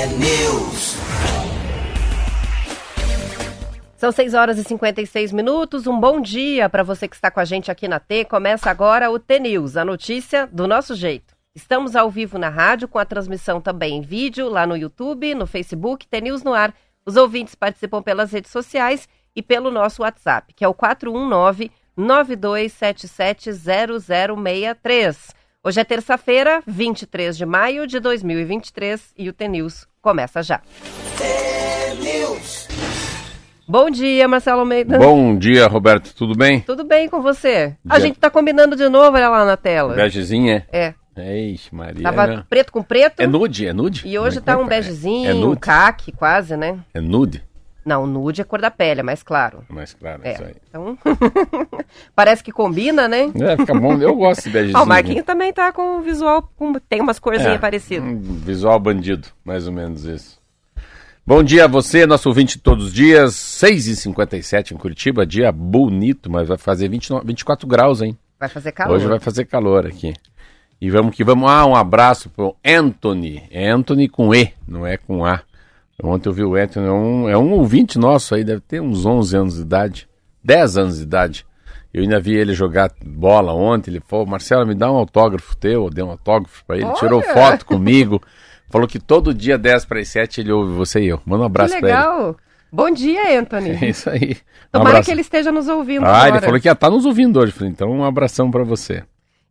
T-News. São 6 horas e 56 minutos. Um bom dia para você que está com a gente aqui na T. Começa agora o T-News, a notícia do nosso jeito. Estamos ao vivo na rádio, com a transmissão também em vídeo, lá no YouTube, no Facebook, T-News no ar. Os ouvintes participam pelas redes sociais e pelo nosso WhatsApp, que é o 419 92770063. Hoje é terça-feira, 23 de maio de 2023 e o T-News começa já. Bom dia, Marcelo Almeida. Bom dia, Roberto, tudo bem? Tudo bem com você? A gente tá combinando de novo, olha lá na tela. Begezinha? É, Eixe, Maria. tava preto com preto É nude, é nude? e hoje Como tá é que um é? begezinho, É um caque quase, né? É nude? Não, nude é cor da pele, é mais claro. Mas claro, É, isso aí. então parece que combina, né? É, fica bom, eu gosto de begezinho. Ó, o Marquinhos também tá com um visual, com- tem umas corzinhas É, parecidas. um visual bandido, mais ou menos isso. Bom dia a você, nosso ouvinte todos os dias, 6h57 em Curitiba, dia bonito, mas vai fazer 29, 24 graus, hein? Vai fazer calor. Hoje vai fazer calor aqui. E vamos que vamos. Ah, um abraço pro Anthony. É Anthony com E, não é com A. Ontem eu vi o Anthony, é um, é um ouvinte nosso aí, deve ter uns 11 anos de idade, 10 anos de idade. Eu ainda vi ele jogar bola ontem. Ele falou: Marcelo, me dá um autógrafo teu. Eu dei um autógrafo pra ele. Olha! Tirou foto comigo. Falou que todo dia, 10 para as 7, ele ouve você e eu. Manda um abraço pra ele. legal. Bom dia, Anthony. É isso aí. Um Tomara abraço. que ele esteja nos ouvindo Ah, agora. ele falou que ia estar nos ouvindo hoje. Falei, então um abração pra você.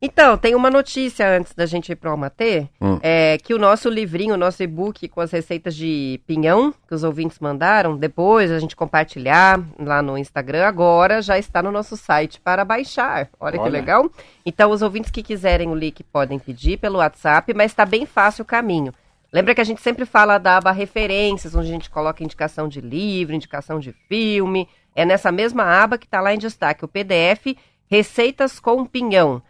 Então, tem uma notícia antes da gente ir para o Almatê, Hum. é que o nosso livrinho, o nosso e-book com as receitas de pinhão que os ouvintes mandaram, depois a gente compartilhar lá no Instagram, agora já está no nosso site para baixar. Olha, que Olha. legal. Então, os ouvintes que quiserem o link podem pedir pelo WhatsApp, mas está bem fácil o caminho. Lembra que a gente sempre fala da aba referências, onde a gente coloca indicação de livro, indicação de filme. É nessa mesma aba que está lá em destaque o PDF Receitas com Pinhão.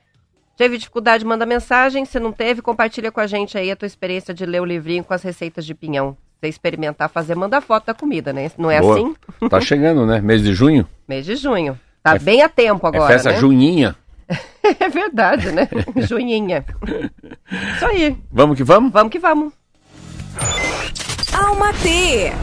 Teve dificuldade, manda mensagem. Se não teve, compartilha com a gente aí a tua experiência de ler o livrinho com as receitas de pinhão. Você experimentar fazer, manda foto da comida, né? Não é Boa. assim? Tá chegando, né? Mês de junho. Mês de junho. Tá É- bem a tempo agora, é festa né? juninha. é verdade, né? Juninha. Isso aí. Vamos que vamos? Vamos que vamos. Alma T.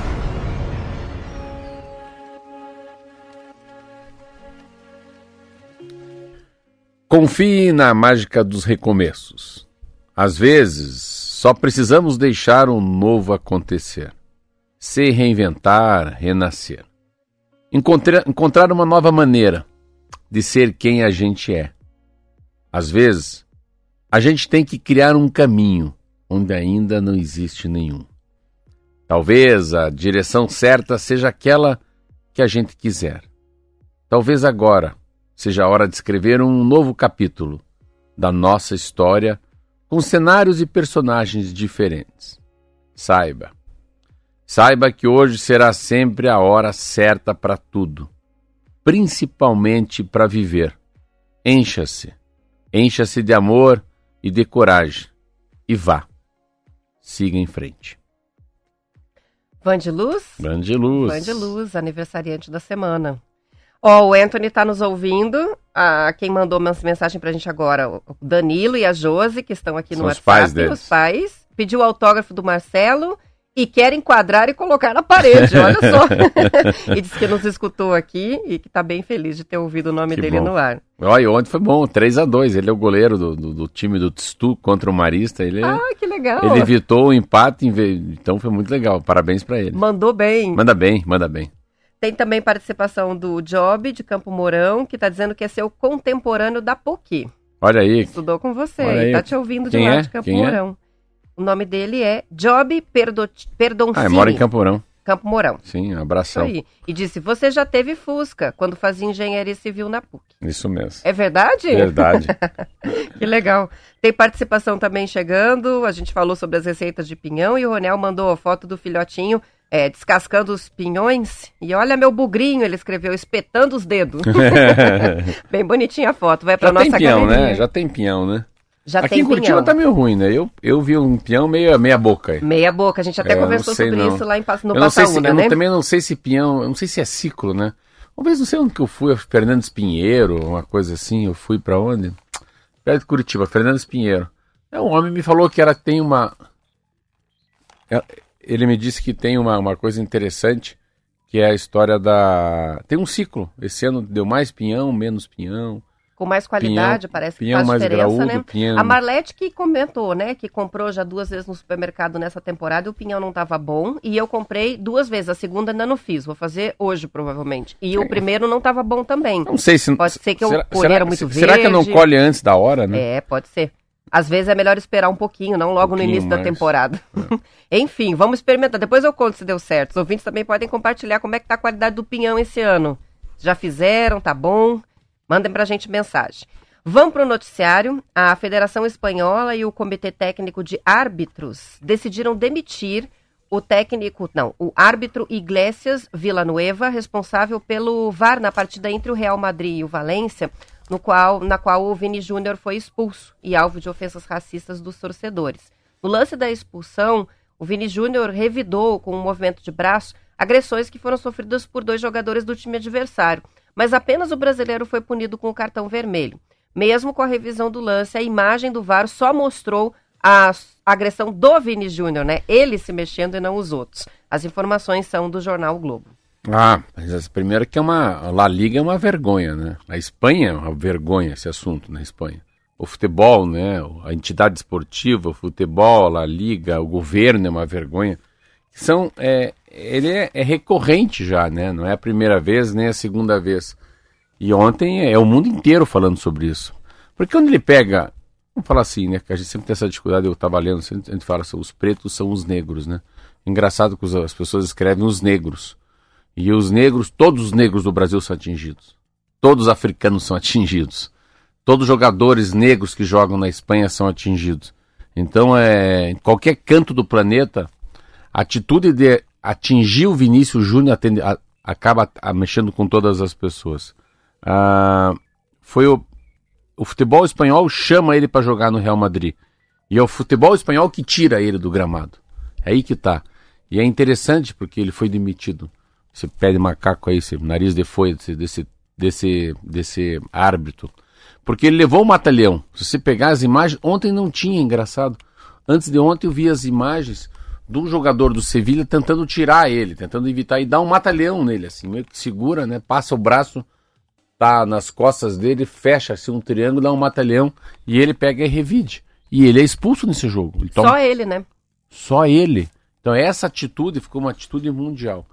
Confie na mágica dos recomeços. Às vezes, só precisamos deixar um novo acontecer. Se reinventar, renascer. Encontra- encontrar uma nova maneira de ser quem a gente é. Às vezes, a gente tem que criar um caminho onde ainda não existe nenhum. Talvez a direção certa seja aquela que a gente quiser. Talvez agora seja a hora de escrever um novo capítulo da nossa história com cenários e personagens diferentes. Saiba. Saiba que hoje será sempre a hora certa para tudo, principalmente para viver. Encha-se. Encha-se de amor e de coragem. E vá. Siga em frente. Van de Luz? Grande luz. Van de Luz, aniversariante da semana. Ó, o Anthony tá nos ouvindo. Ah, quem mandou uma mensagem pra gente agora, o Danilo e a Josi, que estão aqui no São os WhatsApp. pais deles. Os pais. Pediu o autógrafo do Marcelo e quer enquadrar e colocar na parede, olha só. e disse que nos escutou aqui e que tá bem feliz de ter ouvido o nome Que dele bom. no ar. Olha, ontem foi bom, 3 a 2 Ele é o goleiro do, do, do time do Tstu contra o Marista. Ele, Ah, que legal. ele evitou o empate, então foi muito legal. Parabéns pra ele. Mandou bem. Manda bem, manda bem. Tem também participação do Job, de Campo Mourão, que tá dizendo que é seu contemporâneo da PUC. Olha aí. Estudou com você Olha e aí. tá te ouvindo de Quem lá é? de Campo Quem é? Mourão. O nome dele é Job Perdo... Perdoncini. Ah, mora em Campo Mourão. Campo Mourão. Sim, um abração. aí. E disse, você já teve Fusca quando fazia engenharia civil na PUC. Isso mesmo. É verdade? Verdade. Que legal. Tem participação também chegando. A gente falou sobre as receitas de pinhão e o Ronel mandou a foto do filhotinho é, descascando os pinhões. E olha meu bugrinho, ele escreveu, espetando os dedos. Bem bonitinha a foto. Vai pra Já tem nossa peão, galeria. né? Já tem peão, né? Já Aqui tem em Curitiba pinhão. tá meio ruim, né? Eu, eu vi um peão meio meia boca aí. Meia boca, a gente até É, eu conversou sei, sobre não. isso lá em, no eu não sei se, eu não- né? também não sei se peão, eu não sei se é ciclo, né? Uma vez não sei onde que eu fui, Fernandes Pinheiro, uma coisa assim, eu fui pra onde? Perto de Curitiba, Fernandes Pinheiro. É um homem me falou que era tem uma é, ele me disse que tem uma, uma coisa interessante, que é a história da. Tem um ciclo. Esse ano deu mais pinhão, menos pinhão. Com mais qualidade, parece que pinhão faz mais diferença, graúdo, né? pinhão- A Marlete que comentou, né, que comprou já duas vezes no supermercado nessa temporada e o pinhão não estava bom. E eu comprei duas vezes, a segunda ainda não fiz, vou fazer hoje provavelmente. E o primeiro não estava bom também. Não sei se. Pode ser que eu será, colhi será, era muito será que eu não verde. colhe antes da hora, né? É, pode ser. Às vezes é melhor esperar um pouquinho, não logo no pouquinho início da mais. É. temporada. Enfim, vamos experimentar. Depois eu conto se deu certo. Os ouvintes também podem compartilhar como é que tá a qualidade do pinhão esse ano. Já fizeram, tá bom? Mandem pra gente mensagem. Vamos pro noticiário. A Federação Espanhola e o Comitê Técnico de Árbitros decidiram demitir o técnico, não, o árbitro Iglesias Villanueva, responsável pelo VAR na partida entre o Real Madrid e o Valência, no qual, na qual o Vini Júnior foi expulso e alvo de ofensas racistas dos torcedores. No lance da expulsão, o Vini Júnior revidou com um movimento de braço agressões que foram sofridas por dois jogadores do time adversário, mas apenas o brasileiro foi punido com o cartão vermelho. Mesmo com a revisão do lance, a imagem do VAR só mostrou a agressão do Vini Júnior, né? Ele se mexendo e não os outros. As informações são do jornal o Globo. Ah, mas primeira que é uma. A La Liga é uma vergonha, né? A Espanha é uma vergonha esse assunto na Espanha. O futebol, né? A entidade esportiva, o futebol, a La Liga, o governo é uma vergonha. São, é, ele é, é recorrente já, né? Não é a primeira vez nem a segunda vez. E ontem é o mundo inteiro falando sobre isso. Porque quando ele pega. Vamos falar assim, né? Que a gente sempre tem essa dificuldade, eu estava lendo, a gente fala assim, os pretos são os negros, né? Engraçado que as pessoas escrevem os negros. E os negros, todos os negros do Brasil são atingidos. Todos os africanos são atingidos. Todos os jogadores negros que jogam na Espanha são atingidos. Então, é, em qualquer canto do planeta, a atitude de atingir o Vinícius Júnior atende- a- acaba a- mexendo com todas as pessoas. Ah, foi o, o futebol espanhol chama ele para jogar no Real Madrid. E é o futebol espanhol que tira ele do gramado. É aí que tá. E é interessante porque ele foi demitido. Esse pé de macaco aí, esse nariz de folha desse, desse, desse, desse árbitro. Porque ele levou o mata-leão. Se você pegar as imagens, ontem não tinha, engraçado. Antes de ontem eu vi as imagens do jogador do Sevilha tentando tirar ele, tentando evitar e dar um mata-leão nele, assim, meio que segura, né? Passa o braço, tá nas costas dele, fecha assim um triângulo, dá um mata-leão e ele pega e revide. E ele é expulso nesse jogo. Ele toma- Só ele, né? só ele. Então essa atitude ficou uma atitude mundial.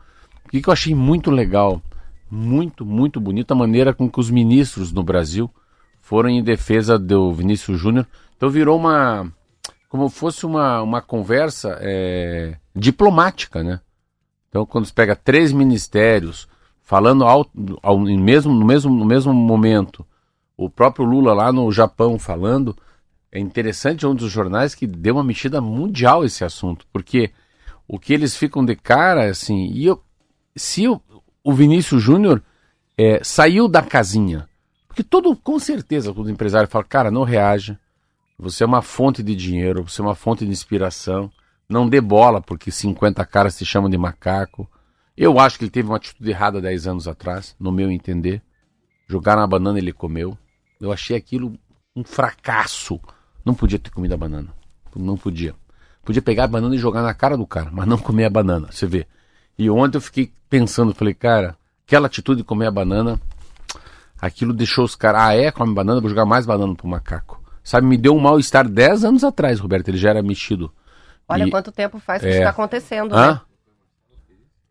O que eu achei muito legal, muito, muito bonita a maneira com que os ministros no Brasil foram em defesa do Vinícius Júnior. Então virou uma, como fosse uma, uma conversa é, diplomática, né? Então quando você pega três ministérios falando ao, ao, mesmo, no, mesmo, no mesmo momento, o próprio Lula lá no Japão falando, é interessante um dos jornais que deu uma mexida mundial esse assunto, porque o que eles ficam de cara, assim, e eu, se o, o Vinícius Júnior é, saiu da casinha, porque todo, com certeza, todo empresário fala, cara, não reaja, você é uma fonte de dinheiro, você é uma fonte de inspiração, não dê bola porque 50 caras te chamam de macaco. Eu acho que ele teve uma atitude errada 10 anos atrás, no meu entender. Jogaram a banana ele comeu. Eu achei aquilo um fracasso. Não podia ter comido a banana. Não podia. Podia pegar a banana e jogar na cara do cara, mas não comer a banana, você vê. E ontem eu fiquei pensando, falei, cara, aquela atitude de comer a banana, aquilo deixou os caras, ah é, come banana, vou jogar mais banana pro macaco. Sabe, me deu um mal-estar 10 anos atrás, Roberto, ele já era mexido. Olha E- quanto tempo faz que é. isso está acontecendo, Hã? né?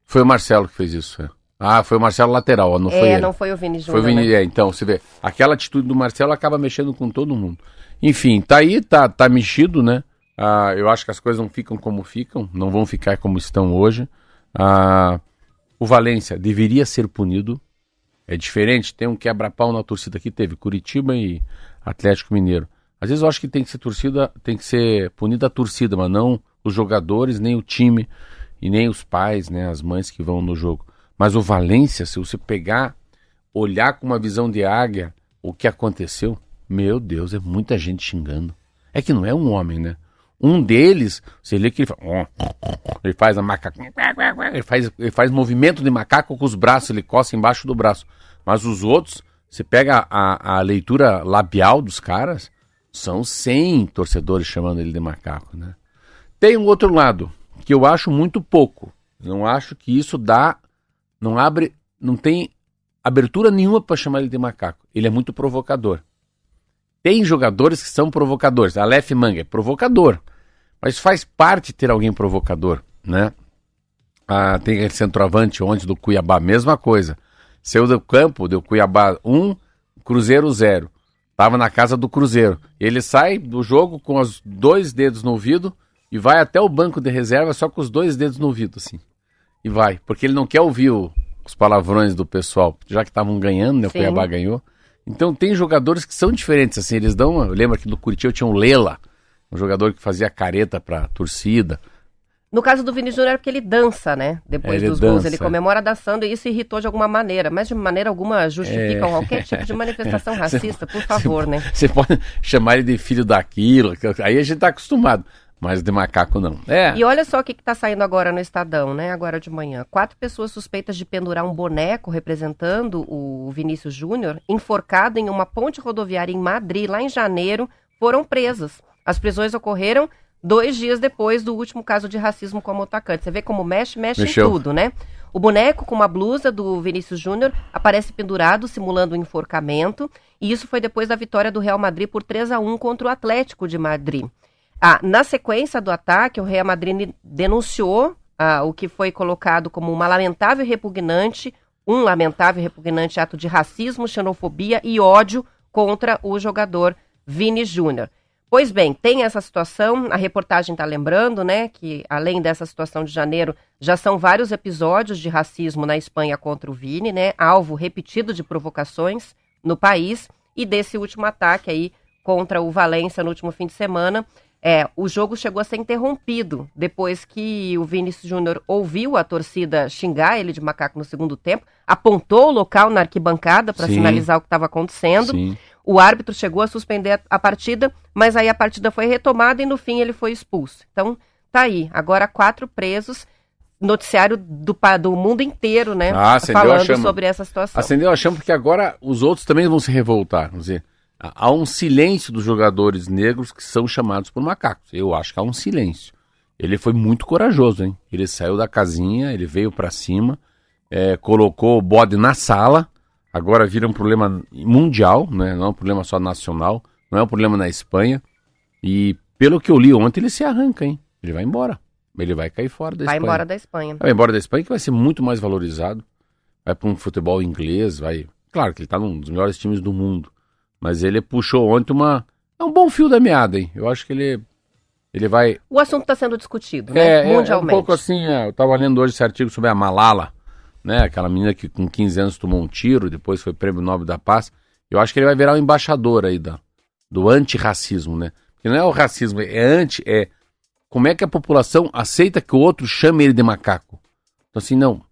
Foi o Marcelo que fez isso. é. Ah, foi o Marcelo lateral, ó, não foi é, ele. não foi o Vini Foi Júnior, o Vini, né? é, então, você vê, aquela atitude do Marcelo acaba mexendo com todo mundo. Enfim, tá aí, tá, tá mexido, né? Ah, eu acho que as coisas não ficam como ficam, não vão ficar como estão hoje. Ah, o Valência deveria ser punido. É diferente, tem um quebra-pau na torcida aqui, teve Curitiba e Atlético Mineiro. Às vezes eu acho que tem que ser torcida, tem que ser punida a torcida, mas não os jogadores, nem o time e nem os pais, né, as mães que vão no jogo. Mas o Valência, se você pegar, olhar com uma visão de águia o que aconteceu, meu Deus, é muita gente xingando. É que não é um homem, né? Um deles, você lê que ele faz, ele faz a macaco, ele faz, ele faz movimento de macaco com os braços, ele coça embaixo do braço. Mas os outros, você pega a, a leitura labial dos caras, são 100 torcedores chamando ele de macaco, né? Tem um outro lado, que eu acho muito pouco. Não acho que isso dá, não abre, não tem abertura nenhuma para chamar ele de macaco. Ele é muito provocador. Tem jogadores que são provocadores. Aleph Manga é provocador, mas faz parte ter alguém provocador, né? Ah, tem aquele centroavante ontem do Cuiabá, mesma coisa. Saiu do campo, deu Cuiabá 1, Cruzeiro 0. Tava na casa do Cruzeiro. Ele sai do jogo com os dois dedos no ouvido e vai até o banco de reserva só com os dois dedos no ouvido, assim. E vai, porque ele não quer ouvir o, os palavrões do pessoal, já que estavam ganhando, né? O Sim. Cuiabá ganhou. Então tem jogadores que são diferentes, assim, eles dão. Eu lembro aqui do Curitiba tinha o Lela, um jogador que fazia careta pra torcida. No caso do Vini Júnior é porque ele dança, né? Depois É, ele dos gols, dança, ele é. comemora dançando e isso irritou de alguma maneira. Mas de maneira alguma justifica É. qualquer tipo de manifestação racista, por favor, né? Você pode chamar ele de filho daquilo, aí a gente tá acostumado. Mas de macaco não. É. E olha só o que está saindo agora no Estadão, né? Agora de manhã. Quatro pessoas suspeitas de pendurar um boneco representando o Vinícius Júnior, enforcado em uma ponte rodoviária em Madrid, lá em janeiro, foram presas. As prisões ocorreram dois dias depois do último caso de racismo como atacante. Você vê como mexe, mexe Mexeu. em tudo, né? O boneco com uma blusa do Vinícius Júnior aparece pendurado, simulando um enforcamento. E isso foi depois da vitória do Real Madrid por 3 a 1 contra o Atlético de Madrid. Ah, na sequência do ataque, o Real Madrid denunciou ah, o que foi colocado como uma lamentável e repugnante, um lamentável e repugnante ato de racismo, xenofobia e ódio contra o jogador Vini Júnior. Pois bem, tem essa situação, a reportagem está lembrando, né, que além dessa situação de janeiro, já são vários episódios de racismo na Espanha contra o Vini, né, alvo repetido de provocações no país, e desse último ataque aí contra o Valência no último fim de semana, é, o jogo chegou a ser interrompido depois que o Vinícius Júnior ouviu a torcida xingar ele de macaco no segundo tempo, apontou o local na arquibancada para sinalizar o que estava acontecendo. Sim. O árbitro chegou a suspender a, partida, mas aí a partida foi retomada e no fim ele foi expulso. Então, tá aí. Agora quatro presos. Noticiário do, do mundo inteiro, né? Ah, falando chama. sobre essa situação. Acendeu a chama porque agora os outros também vão se revoltar. Vamos dizer, há um silêncio dos jogadores negros que são chamados por macacos. Eu acho que há um silêncio. Ele foi muito corajoso, hein? Ele saiu da casinha, ele veio pra cima, é, colocou o bode na sala. Agora vira um problema mundial, né? não é um problema só nacional, não é um problema na Espanha. E pelo que eu li ontem, ele se arranca, hein? Ele vai embora. Ele vai cair fora da Vai Espanha. embora da Espanha. Vai embora da Espanha que vai ser muito mais valorizado. Vai para um futebol inglês, vai. Claro que ele está num dos melhores times do mundo. Mas ele puxou ontem uma. É um bom fio da meada, hein? Eu acho que ele. Ele vai. O assunto está sendo discutido, né? É, é, é um Mundialmente. pouco assim. é, eu estava lendo hoje esse artigo sobre a Malala, né? Aquela menina que com 15 anos tomou um tiro, depois foi prêmio Nobel da Paz. Eu acho que ele vai virar o embaixador aí da, do antirracismo, né? Porque não é o racismo, é anti, é como é que a população aceita que o outro chame ele de macaco. Então assim, não.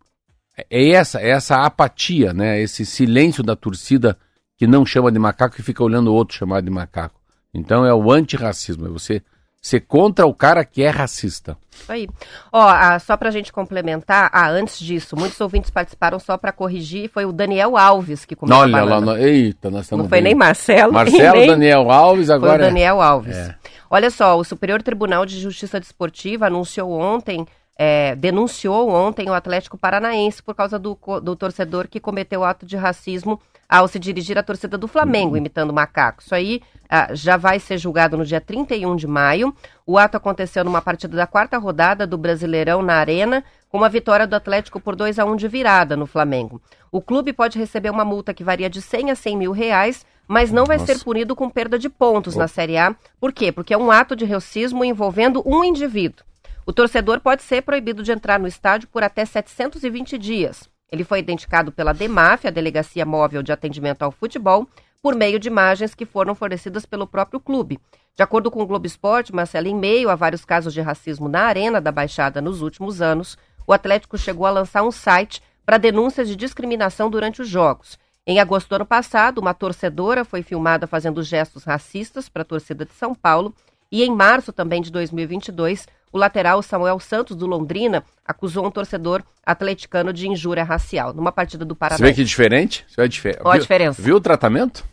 É- É essa, é essa apatia, né? Esse silêncio da torcida que não chama de macaco e fica olhando o outro chamar de macaco. Então é o antirracismo, é você ser contra o cara que é racista. Isso aí. Ó, ah, só pra gente complementar, ah, antes disso, muitos ouvintes participaram só pra corrigir, foi o Daniel Alves que comentou a Olha lá, no- eita, nós estamos Não foi bem. nem Marcelo, Marcelo, nem Daniel Alves, foi o agora. Daniel Alves. É. Olha só, o Superior Tribunal de Justiça Desportiva anunciou ontem, é, denunciou ontem o Atlético Paranaense por causa do, do torcedor que cometeu ato de racismo ao se dirigir à torcida do Flamengo, imitando macaco. Isso aí ah, já vai ser julgado no dia 31 de maio. O ato aconteceu numa partida da quarta rodada do Brasileirão na Arena, com uma vitória do Atlético por 2 a 1 de virada no Flamengo. O clube pode receber uma multa que varia de 100 a 100 mil reais, mas não vai Nossa. ser punido com perda de pontos na Série A. Por quê? Porque é um ato de racismo envolvendo um indivíduo. O torcedor pode ser proibido de entrar no estádio por até 720 dias. Ele foi identificado pela DEMAF, a Delegacia Móvel de Atendimento ao Futebol, por meio de imagens que foram fornecidas pelo próprio clube. De acordo com o Globo Esporte, Marcelo, em meio a vários casos de racismo na Arena da Baixada nos últimos anos, o Atlético chegou a lançar um site para denúncias de discriminação durante os jogos. Em agosto do ano passado, uma torcedora foi filmada fazendo gestos racistas para a torcida de São Paulo. E em março também de 2022, o lateral Samuel Santos, do Londrina, acusou um torcedor atleticano de injúria racial, numa partida do Você Paraná. vê que diferente? Você vê a, dife- Qual a viu- diferença? Viu o tratamento?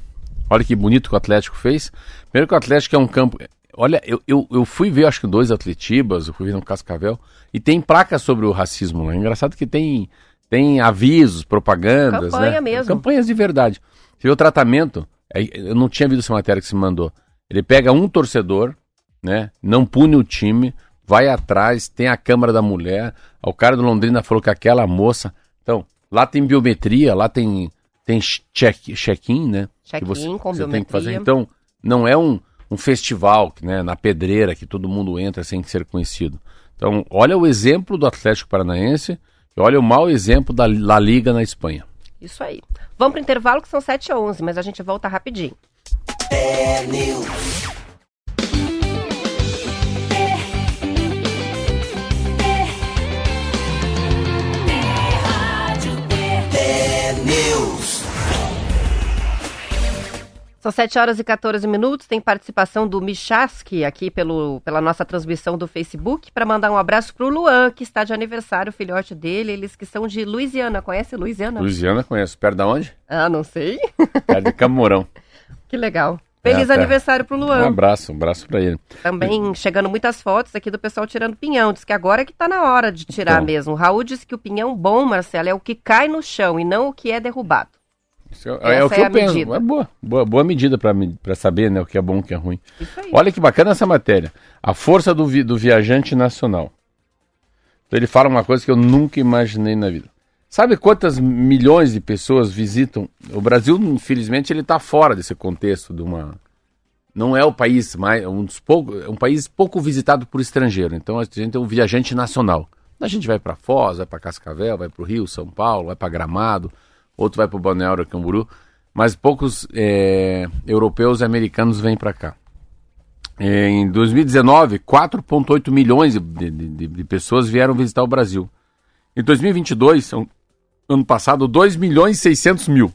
Olha que bonito que o Atlético fez. Primeiro que o Atlético é um campo. olha, eu, eu, eu fui ver, acho que dois Atletibas, eu fui ver no Cascavel, e tem placas sobre o racismo lá. É engraçado que tem, tem avisos, propagandas, Campanha né? mesmo. Campanhas de verdade. Você vê o tratamento, é, eu não tinha visto essa matéria que se mandou. Ele pega um torcedor, né? Não pune o time, vai atrás, tem a Câmara da Mulher. O cara do Londrina falou que aquela moça. Então, lá tem biometria, lá tem, tem check- check-in, né? Check-in que você, com você tem que fazer. biometria. Então, não é um, um festival né, na pedreira que todo mundo entra sem ser conhecido. Então, olha o exemplo do Atlético Paranaense e olha o mau exemplo da La Liga na Espanha. Isso aí. Vamos pro intervalo que são 7 h 11 mas a gente volta rapidinho. News. São 7 horas e 14 minutos. Tem participação do Michaski aqui pelo, pela nossa transmissão do Facebook para mandar um abraço pro Luan, que está de aniversário, o filhote dele. Eles que são de Louisiana. Conhece Louisiana? Louisiana conhece. Perto da onde? Ah, não sei. Perto de Camorão. que legal. Feliz É, aniversário pro Um Luan. abraço, um abraço pra ele. Também chegando muitas fotos aqui do pessoal tirando pinhão. Diz que agora é que tá na hora de tirar Então. mesmo. O Raul disse que o pinhão bom, Marcelo, é o que cai no chão e não o que é derrubado. É, é o que é eu penso. medida. É boa, boa, boa medida pra saber né, o que é bom e o que é ruim. Olha que bacana essa matéria. A força do, vi- do viajante nacional. Então ele fala uma coisa que eu nunca imaginei na vida. Sabe quantas milhões de pessoas visitam? O Brasil, infelizmente, ele está fora desse contexto de uma. Não é o país mais. Um, dos poucos, é um país pouco visitado por estrangeiro. Então a gente é um viajante nacional. A gente vai para Foz, vai para Cascavel, vai para o Rio, São Paulo, vai para Gramado, outro vai para o Balneário Camburu. Mas poucos é, europeus e americanos vêm para cá. É, Em 2019, 4,8 milhões de, de- de- de pessoas vieram visitar o Brasil. Em 2022, são- ano passado, 2 milhões e 600 mil.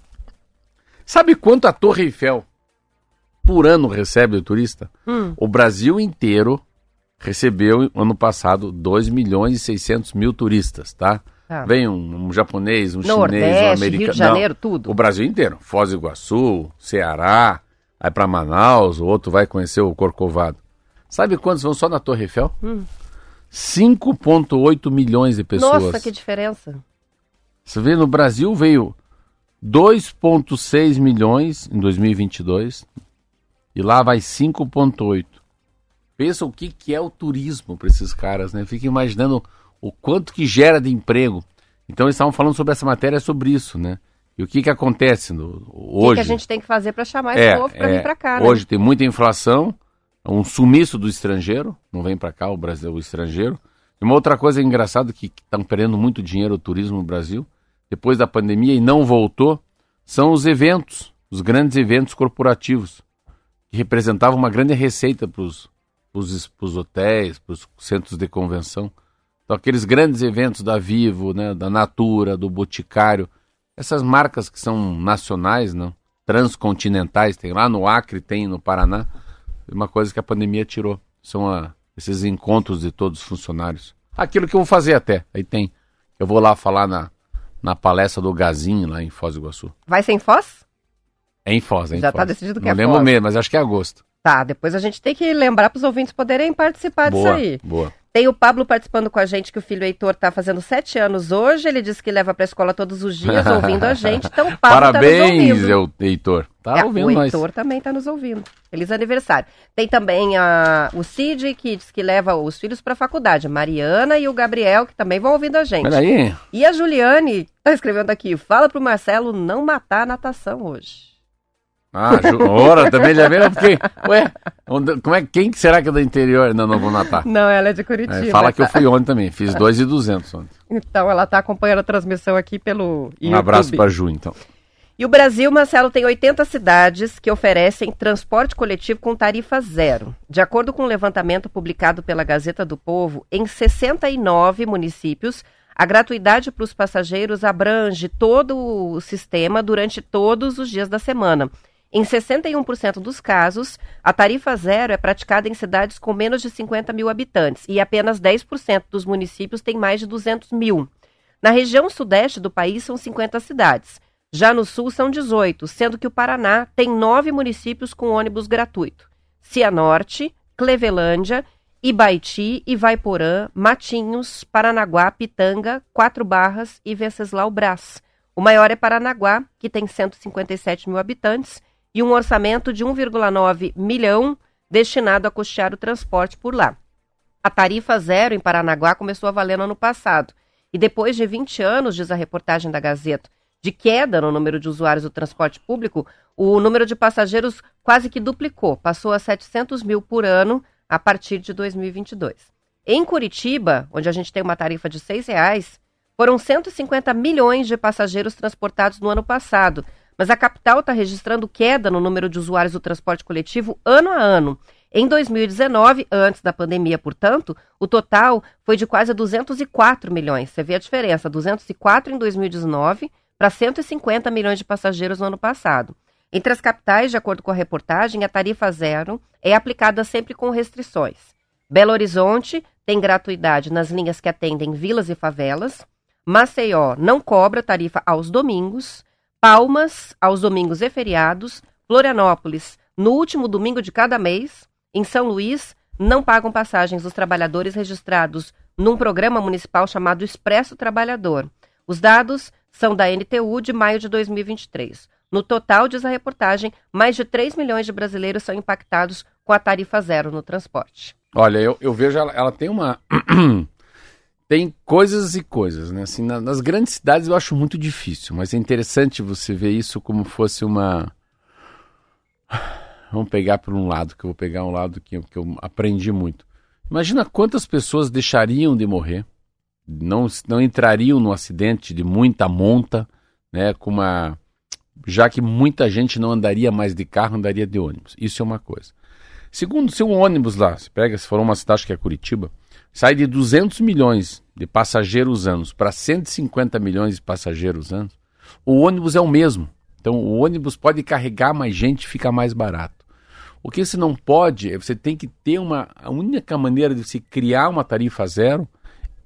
Sabe quanto a Torre Eiffel por ano recebe o turista? Hum. O Brasil inteiro recebeu, ano passado, 2 milhões e 600 mil turistas, tá? Tá. Vem um, um japonês, um chinês, um Nordeste, americano. Rio de Não, Janeiro, tudo. o Brasil inteiro. Foz do Iguaçu, Ceará, vai para Manaus, o outro vai conhecer o Corcovado. Sabe quantos vão só na Torre Eiffel? 5,8 milhões de pessoas. Nossa, que diferença. Você vê, no Brasil veio 2,6 milhões em 2022 e lá vai 5,8. Pensa o que, que é o turismo para esses caras, né? Fica imaginando o quanto que gera de emprego. Então eles estavam falando sobre essa matéria, sobre isso, né? E o que que acontece no, O que hoje? que a gente tem que fazer para chamar é, esse povo para é, vir para cá, né? Hoje tem muita inflação, um sumiço do estrangeiro, não vem para cá o Brasil, o estrangeiro. E uma outra coisa engraçada que estão perdendo muito dinheiro o turismo no Brasil, depois da pandemia e não voltou, são os eventos, os grandes eventos corporativos, que representavam uma grande receita para os hotéis, para os centros de convenção. Então, aqueles grandes eventos da Vivo, né, da Natura, do Boticário, essas marcas que são nacionais, não? transcontinentais, tem lá no Acre, tem no Paraná, é uma coisa que a pandemia tirou. São a- esses encontros de todos os funcionários. Aquilo que eu vou fazer até, aí tem. Eu vou lá falar na, na palestra do Gazinho, lá em Foz do Iguaçu. Vai sem Foz? É em Foz, é em Já tá Foz. decidido que Não é lembro Foz. mesmo, mas acho que é agosto. Tá, depois a gente tem que lembrar para os ouvintes poderem participar disso boa, aí. boa. Tem o Pablo participando com a gente, que o filho Heitor tá fazendo sete anos hoje. Ele disse que leva pra escola todos os dias ouvindo a gente. Então o Pablo tá nos Parabéns, eu, Heitor. Tá É, ouvindo o nós. Heitor também tá nos ouvindo. Feliz aniversário. Tem também a, o Cid, que diz que leva os filhos pra faculdade. Mariana e o Gabriel, que também vão ouvindo a gente. Olha aí. E a Juliane tá escrevendo aqui, fala pro Marcelo não matar a natação hoje. Ah. Ora, também já veio, porque, ué, onde- como é, quem que será que é do interior? Não, não vou natar. Não, ela é de Curitiba. É, fala que eu fui ontem também, fiz 2,200 ontem. Então ela tá acompanhando a transmissão aqui pelo Um YouTube. abraço pra Ju, então. E o Brasil, Marcelo, tem 80 cidades que oferecem transporte coletivo com tarifa zero. De acordo com um levantamento publicado pela Gazeta do Povo, em 69 municípios, a gratuidade para os passageiros abrange todo o sistema durante todos os dias da semana. Em 61% dos casos, a tarifa zero é praticada em cidades com menos de 50 mil habitantes e apenas 10% dos municípios têm mais de 200 mil. Na região sudeste do país são 50 cidades. Já no sul são 18, sendo que o Paraná tem nove municípios com ônibus gratuito. Cianorte, Clevelândia, Ibaiti, Ivaiporã, Matinhos, Paranaguá, Pitanga, Quatro Barras e Venceslau Brás. O maior é Paranaguá, que tem 157 mil habitantes e um orçamento de 1,9 milhão destinado a custear o transporte por lá. A tarifa zero em Paranaguá começou a valer no ano passado. E depois de 20 anos, diz a reportagem da Gazeta, de queda no número de usuários do transporte público, o número de passageiros quase que duplicou, passou a 700 mil por ano a partir de 2022. Em Curitiba, onde a gente tem uma tarifa de R$ reais, foram 150 milhões de passageiros transportados no ano passado, mas a capital está registrando queda no número de usuários do transporte coletivo ano a ano. Em 2019, antes da pandemia, portanto, o total foi de quase 204 milhões. Você vê a diferença, 204 em 2019 para 150 milhões de passageiros no ano passado. Entre as capitais, de acordo com a reportagem, a tarifa zero é aplicada sempre com restrições. Belo Horizonte tem gratuidade nas linhas que atendem vilas e favelas. Maceió não cobra tarifa aos domingos. Palmas, aos domingos e feriados. Florianópolis, no último domingo de cada mês. Em São Luís, não pagam passagens os trabalhadores registrados num programa municipal chamado Expresso Trabalhador. Os dados são da NTU de maio de 2023. No total, diz a reportagem, mais de 3 milhões de brasileiros são impactados com a tarifa zero no transporte. Olha, eu, eu vejo ela, ela tem uma. tem coisas e coisas, né? Assim, na, nas grandes cidades eu acho muito difícil, mas é interessante você ver isso como fosse uma. Vamos pegar por um lado, que eu vou pegar um lado que, que eu aprendi muito. Imagina quantas pessoas deixariam de morrer, não, não entrariam no acidente de muita monta, né? Com uma já que muita gente não andaria mais de carro, andaria de ônibus. Isso é uma coisa. Segundo, se um ônibus lá, se pega, se for uma cidade que é Curitiba, sai de 200 milhões de passageiros anos para 150 milhões de passageiros anos, o ônibus é o mesmo. Então, o ônibus pode carregar mais gente fica mais barato. O que você não pode é você tem que ter uma. A única maneira de você criar uma tarifa zero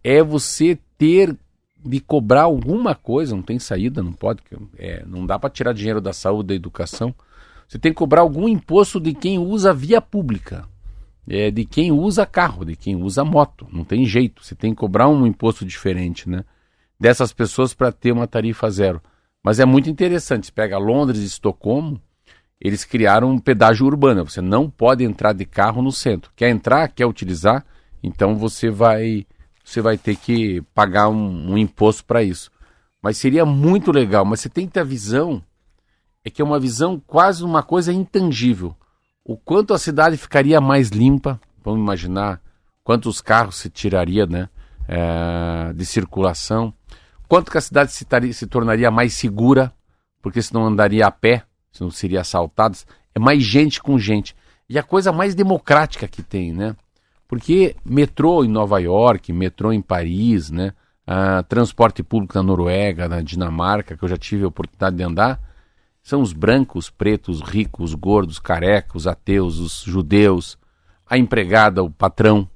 é você ter de cobrar alguma coisa, não tem saída, não pode, é, não dá para tirar dinheiro da saúde, da educação. Você tem que cobrar algum imposto de quem usa via pública, é, de quem usa carro, de quem usa moto. Não tem jeito, você tem que cobrar um imposto diferente, né? Dessas pessoas para ter uma tarifa zero. Mas é muito interessante. Você pega Londres e Estocolmo, eles criaram um pedágio urbano. Você não pode entrar de carro no centro. Quer entrar, quer utilizar, então você vai você vai ter que pagar um, um imposto para isso. Mas seria muito legal. Mas você tem que ter a visão, é que é uma visão quase uma coisa intangível. O quanto a cidade ficaria mais limpa, vamos imaginar quantos carros se tiraria né, é, de circulação, quanto que a cidade se, taria, se tornaria mais segura, porque se não andaria a pé, se não seria assaltado, é mais gente com gente. E a coisa mais democrática que tem, né? Porque metrô em Nova York, metrô em Paris, né? Ah, transporte público na Noruega, na Dinamarca, que eu já tive a oportunidade de andar, são os brancos, pretos, ricos, gordos, carecos, ateus, os judeus, a empregada, o patrão.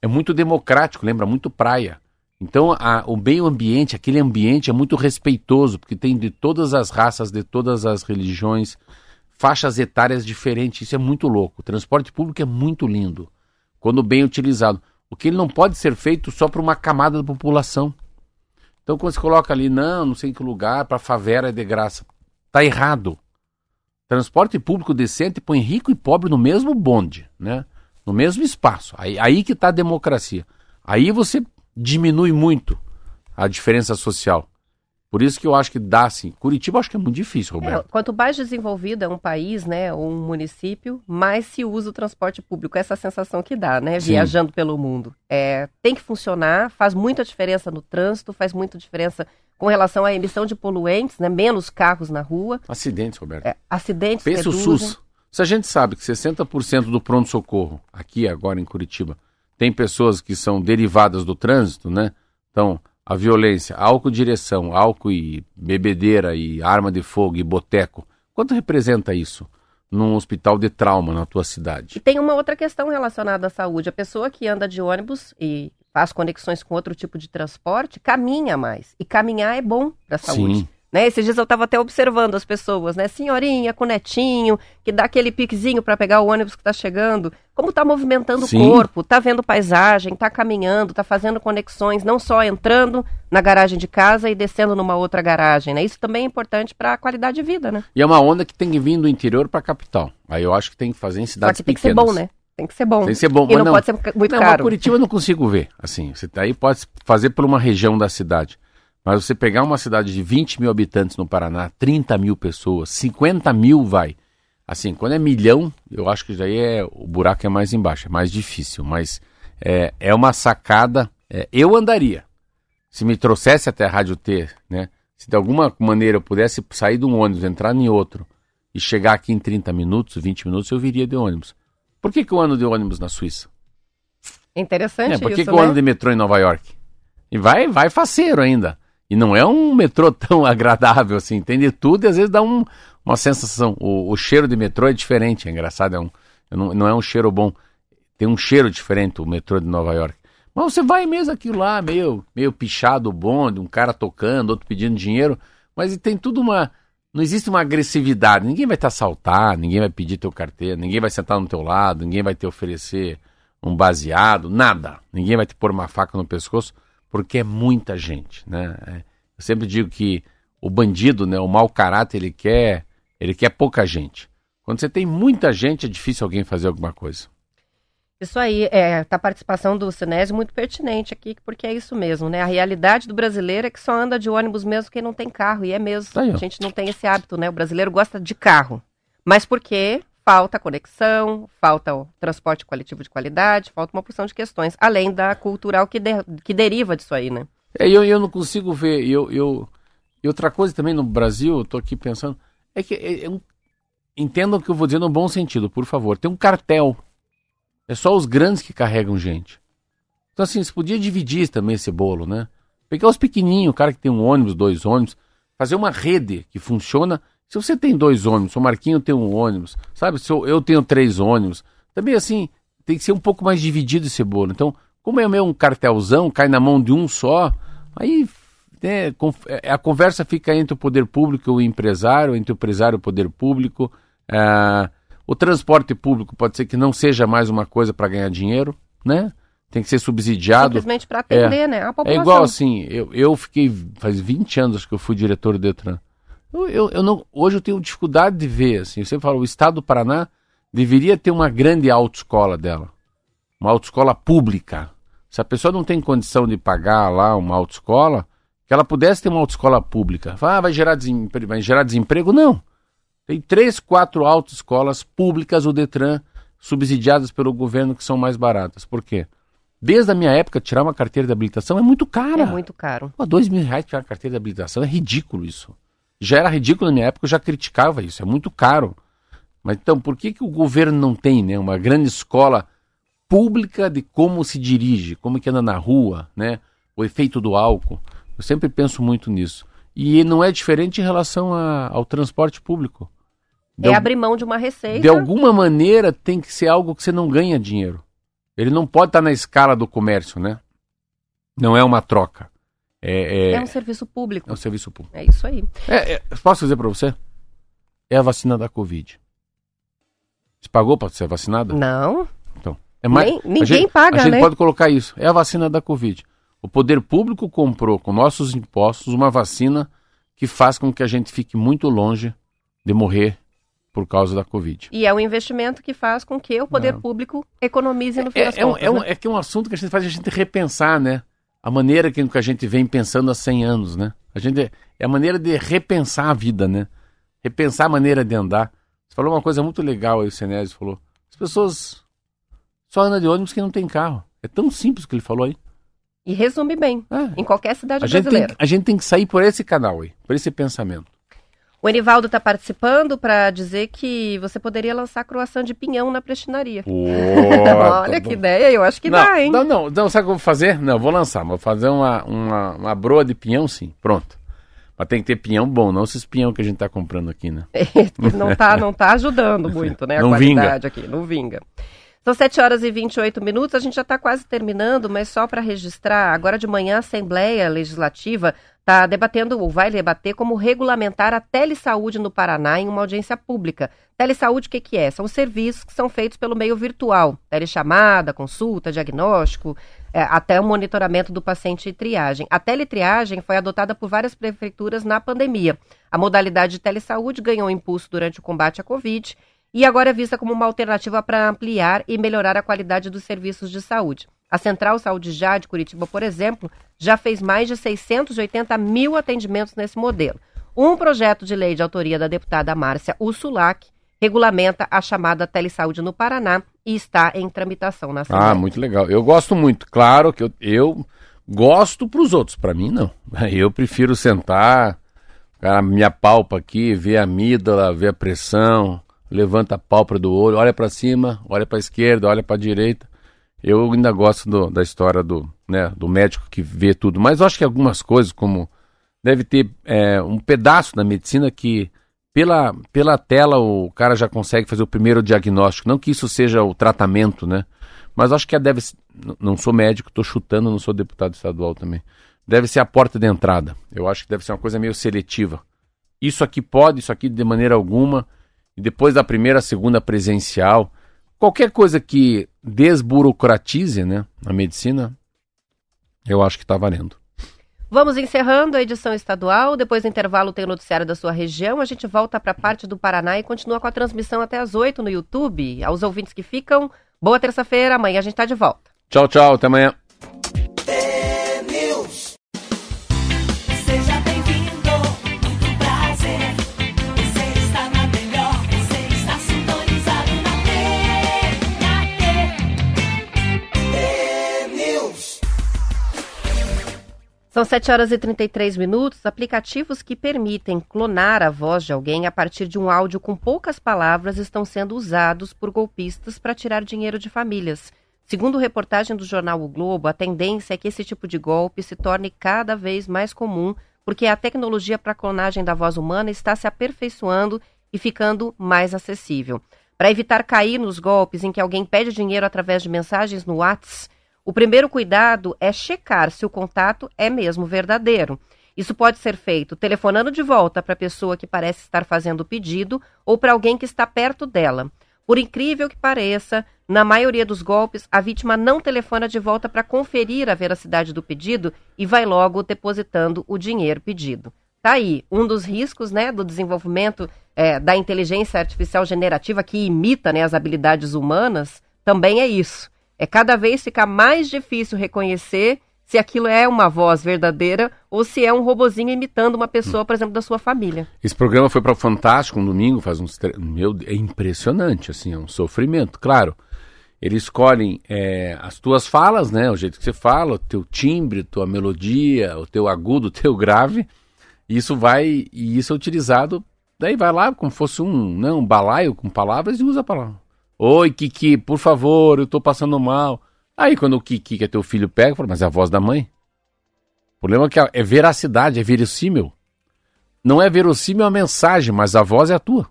É muito democrático, lembra muito praia. Então a, o meio ambiente, aquele ambiente é muito respeitoso, porque tem de todas as raças, de todas as religiões, faixas etárias diferentes. Isso é muito louco. O transporte público é muito lindo quando bem utilizado. O que ele não pode ser feito só para uma camada da população. Então, quando você coloca ali, não, não sei em que lugar, para favela é de graça. Está errado. Transporte público decente põe rico e pobre no mesmo bonde, né? no mesmo espaço. Aí, aí que está a democracia. Aí você diminui muito a diferença social. Por isso que eu acho que dá assim. Curitiba acho que é muito difícil, Roberto. É, quanto mais desenvolvido é um país, né, ou um município, mais se usa o transporte público. Essa sensação que dá, né, Sim. viajando pelo mundo. É, tem que funcionar, faz muita diferença no trânsito, faz muita diferença com relação à emissão de poluentes, né, menos carros na rua. Acidentes, Roberto. É, acidentes. Pensa o SUS. Se a gente sabe que 60% do pronto-socorro, aqui agora em Curitiba, tem pessoas que são derivadas do trânsito, né? Então, a violência, álcool direção, álcool e bebedeira e arma de fogo e boteco, quanto representa isso num hospital de trauma na tua cidade? E tem uma outra questão relacionada à saúde. A pessoa que anda de ônibus e faz conexões com outro tipo de transporte, caminha mais. E caminhar é bom para a saúde. Sim. Né? Esses dias eu estava até observando as pessoas, né? Senhorinha com netinho, que dá aquele piquezinho para pegar o ônibus que está chegando. Como está movimentando Sim. o corpo, está vendo paisagem, está caminhando, está fazendo conexões, não só entrando na garagem de casa e descendo numa outra garagem, né? Isso também é importante para a qualidade de vida, né? E é uma onda que tem que vir do interior para a capital. Aí eu acho que tem que fazer em Só cidades que tem que ser pequenas. bom, né? Tem que ser bom. Tem que ser bom, E mas não, pode ser muito não, caro. Curitiba eu não consigo ver. Assim, você aí pode fazer por uma região da cidade. Mas você pegar uma cidade de 20 mil habitantes no Paraná, 30 mil pessoas, 50 mil vai. Assim, quando é milhão, eu acho que já é o buraco é mais embaixo, é mais difícil. Mas é, é uma sacada. é, eu andaria. Se me trouxesse até a Rádio T, né? Se de alguma maneira eu pudesse sair de um ônibus, entrar em outro e chegar aqui em 30 minutos, 20 minutos, eu viria de ônibus. Por que, que eu ando de ônibus na Suíça? Interessante É, por que, isso, que eu ando né? de metrô em Nova York? E vai, vai faceiro ainda. E não é um metrô tão agradável assim. Tem de tudo e às vezes dá um- uma sensação. O, o cheiro de metrô é diferente, é engraçado. É um, não, não é um cheiro bom. Tem um cheiro diferente o metrô de Nova York. Mas você vai mesmo aquilo lá, meio, meio pichado bonde, um cara tocando, outro pedindo dinheiro. Mas tem tudo uma. Não existe uma agressividade. Ninguém vai te assaltar, ninguém vai pedir teu carteira, ninguém vai sentar no teu lado, ninguém vai te oferecer um baseado, nada. Ninguém vai te pôr uma faca no pescoço, porque é muita gente, né? É, eu sempre digo que o bandido, né, o mau caráter, ele quer, ele quer pouca gente. Quando você tem muita gente, é difícil alguém fazer alguma coisa. Isso aí, é, tá a participação do Sinésio muito pertinente aqui, porque é isso mesmo, né? A realidade do brasileiro é que só anda de ônibus mesmo quem não tem carro, e é mesmo. Tá a gente não tem esse hábito, né? O brasileiro gosta de carro, mas porque falta conexão, falta o transporte coletivo de qualidade, falta uma porção de questões, além da cultural que, de- que deriva disso aí, né? É, eu, eu não consigo ver. Eu, eu, e outra coisa também no Brasil, eu tô aqui pensando, é que é, é um- entendam o que eu vou dizer no bom sentido, por favor. Tem um cartel. É só os grandes que carregam gente. Então, assim, você podia dividir também esse bolo, né? Pegar os pequenininhos, o cara que tem um ônibus, dois ônibus, fazer uma rede que funciona. Se você tem dois ônibus, o Marquinho tem um ônibus, sabe? Se eu, eu tenho três ônibus, também assim, tem que ser um pouco mais dividido esse bolo. Então, como é meio um cartelzão, cai na mão de um só, aí é, a conversa fica entre o poder público e o empresário, entre o empresário e o poder público. Ah, o transporte público pode ser que não seja mais uma coisa para ganhar dinheiro, né? Tem que ser subsidiado. Simplesmente para atender, né? A É população. igual assim, eu, eu fiquei, faz 20 anos que eu fui diretor do Detran. Eu, eu, eu não, hoje eu tenho dificuldade de ver, assim, sempre falo, o estado do Paraná deveria ter uma grande autoescola dela, uma autoescola pública. Se a pessoa não tem condição de pagar lá uma autoescola, que ela pudesse ter uma autoescola pública. Ah, vai gerar, desempre... vai gerar desemprego? Não. Tem três, quatro autoescolas públicas, o Detran, subsidiadas pelo governo, que são mais baratas. Por quê? Desde a minha época, tirar uma carteira de habilitação é muito cara. É muito caro. Pô, dois mil reais tirar uma carteira de habilitação é ridículo isso. Já era ridículo na minha época, eu já criticava isso, é muito caro. Mas então, por que, que o governo não tem né, uma grande escola pública de como se dirige, como que anda na rua, né? O efeito do álcool. Eu sempre penso muito nisso. E não é diferente em relação a- ao transporte público. De É abrir mão de uma receita. de alguma maneira tem que ser algo que você não ganha dinheiro. Ele não pode estar na escala do comércio, né? Não é uma troca. É, é, É um serviço público. é um serviço público. É isso aí. É, é, posso dizer para você? É a vacina da Covid. Você pagou para ser vacinada? Não, Então, é mais, Nem- ninguém gente, paga, A gente né? pode colocar isso. É a vacina da Covid. O poder público comprou com nossos impostos uma vacina que faz com que a gente fique muito longe de morrer por causa da Covid. E é um investimento que faz com que o poder Não. público economize no fim É, das é, contas. é, um, né? é que é um assunto que a gente faz a gente repensar, né? A maneira que, que a gente vem pensando há 100 anos, né? A gente, é a maneira de repensar a vida, né? Repensar a maneira de andar. Você falou uma coisa muito legal aí, o Senésio falou. As pessoas só andam de ônibus que não tem carro. É tão simples o que ele falou aí. E resume bem. É. Em qualquer cidade A gente, tem, brasileira. a gente tem que sair por esse canal aí, por esse pensamento. O Enivaldo está participando para dizer que você poderia lançar croação de pinhão na prestinaria. Olha que ideia, eu acho que não, dá, hein? Não, não, não, sabe o que eu vou fazer? Não, vou lançar, vou fazer uma, uma, uma broa de pinhão, sim. Pronto. Mas tem que ter pinhão bom, não esses pinhão que a gente tá comprando aqui, né? não tá, não tá ajudando muito, né? A Não qualidade aqui, não vinga. São 7 horas e 28 minutos, a gente já está quase terminando, mas só para registrar, agora de manhã a Assembleia Legislativa está debatendo, ou vai debater, como regulamentar a telesaúde no Paraná em uma audiência pública. Telesaúde, o que, que é? São os serviços que são feitos pelo meio virtual, telechamada, consulta, diagnóstico, é, até o monitoramento do paciente e triagem. A teletriagem foi adotada por várias prefeituras na pandemia. A modalidade de telesaúde ganhou impulso durante o combate à Covid e agora é vista como uma alternativa para ampliar e melhorar a qualidade dos serviços de saúde. A Central Saúde Já de Curitiba, por exemplo, já fez mais de 680 mil atendimentos nesse modelo. Um projeto de lei de autoria da deputada Márcia Ursulac regulamenta a chamada telesaúde no Paraná e está em tramitação na Assembleia. Ah, muito legal. Eu gosto muito. Claro que eu, eu gosto para os outros, para mim não. Eu prefiro sentar, cara me apalpa aqui, ver a amígdala, ver a pressão, levanta a pálpebra do olho, olha para cima, olha para a esquerda, olha para a direita. Eu ainda gosto do, da história do, né, do médico que vê tudo, mas acho que algumas coisas, como deve ter é, um pedaço da medicina que pela, pela tela o cara já consegue fazer o primeiro diagnóstico. Não que isso seja o tratamento, né? Mas acho que deve. Não sou médico, estou chutando, não sou deputado estadual também. Deve ser a porta de entrada. Eu acho que deve ser uma coisa meio seletiva. Isso aqui pode, isso aqui de maneira alguma e depois da primeira, segunda presencial, qualquer coisa que desburocratize né, a medicina, eu acho que está valendo. Vamos encerrando a edição estadual. Depois do intervalo tem o noticiário da sua região. A gente volta para a parte do Paraná e continua com a transmissão até as 8 no YouTube. Aos ouvintes que ficam, boa terça-feira. Amanhã a gente está de volta. Tchau, tchau. Até amanhã. São 7 horas e 33 minutos. Aplicativos que permitem clonar a voz de alguém a partir de um áudio com poucas palavras estão sendo usados por golpistas para tirar dinheiro de famílias. Segundo reportagem do jornal O Globo, a tendência é que esse tipo de golpe se torne cada vez mais comum, porque a tecnologia para clonagem da voz humana está se aperfeiçoando e ficando mais acessível. Para evitar cair nos golpes em que alguém pede dinheiro através de mensagens no WhatsApp, o primeiro cuidado é checar se o contato é mesmo verdadeiro. Isso pode ser feito telefonando de volta para a pessoa que parece estar fazendo o pedido ou para alguém que está perto dela. Por incrível que pareça, na maioria dos golpes, a vítima não telefona de volta para conferir a veracidade do pedido e vai logo depositando o dinheiro pedido. Tá aí, um dos riscos né, do desenvolvimento é, da inteligência artificial generativa que imita né, as habilidades humanas também é isso é cada vez ficar mais difícil reconhecer se aquilo é uma voz verdadeira ou se é um robozinho imitando uma pessoa, por exemplo, da sua família. Esse programa foi para o Fantástico um domingo, faz uns tre... meu, é impressionante, assim, é um sofrimento, claro. Eles escolhem é, as tuas falas, né, o jeito que você fala, o teu timbre, tua melodia, o teu agudo, o teu grave. Isso vai e isso é utilizado, daí vai lá como fosse um, não, né, um balaio com palavras e usa a palavra. Oi, Kiki, por favor, eu tô passando mal. Aí quando o Kiki, que é teu filho, pega, fala, mas é a voz da mãe. O problema é que é veracidade, é verossímil. Não é verossímil a mensagem, mas a voz é a tua.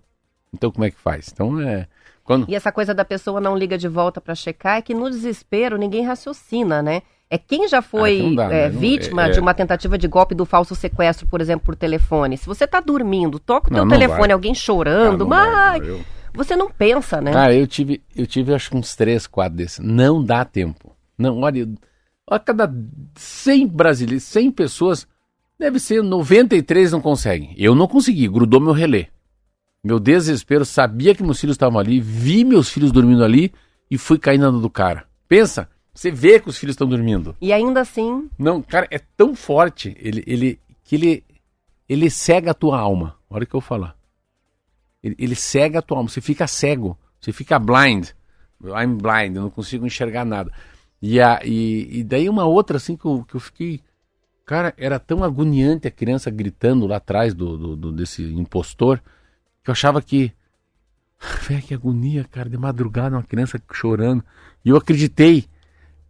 Então como é que faz? Então é. Quando... E essa coisa da pessoa não liga de volta para checar é que no desespero ninguém raciocina, né? É quem já foi ah, dá, é, né? vítima é, de uma tentativa de golpe do falso sequestro, por exemplo, por telefone. Se você está dormindo, toca o teu não, telefone, alguém chorando, ah, mas você não pensa, né? Cara, eu tive, eu tive acho que uns três, quatro desses. Não dá tempo. Não, olha, a cada 100 brasileiros, 100 pessoas, deve ser 93 não conseguem. Eu não consegui, grudou meu relé. Meu desespero, sabia que meus filhos estavam ali, vi meus filhos dormindo ali e fui caindo do cara. Pensa, você vê que os filhos estão dormindo. E ainda assim. Não, cara, é tão forte ele, ele, que ele, ele cega a tua alma. Olha o que eu vou falar. Ele, ele cega a tua alma, você fica cego, você fica blind. I'm blind, eu não consigo enxergar nada. E, a, e, e daí uma outra assim que eu, que eu fiquei. Cara, era tão agoniante a criança gritando lá atrás do, do, do desse impostor que eu achava que. Velho, que agonia, cara, de madrugada, uma criança chorando. E eu acreditei.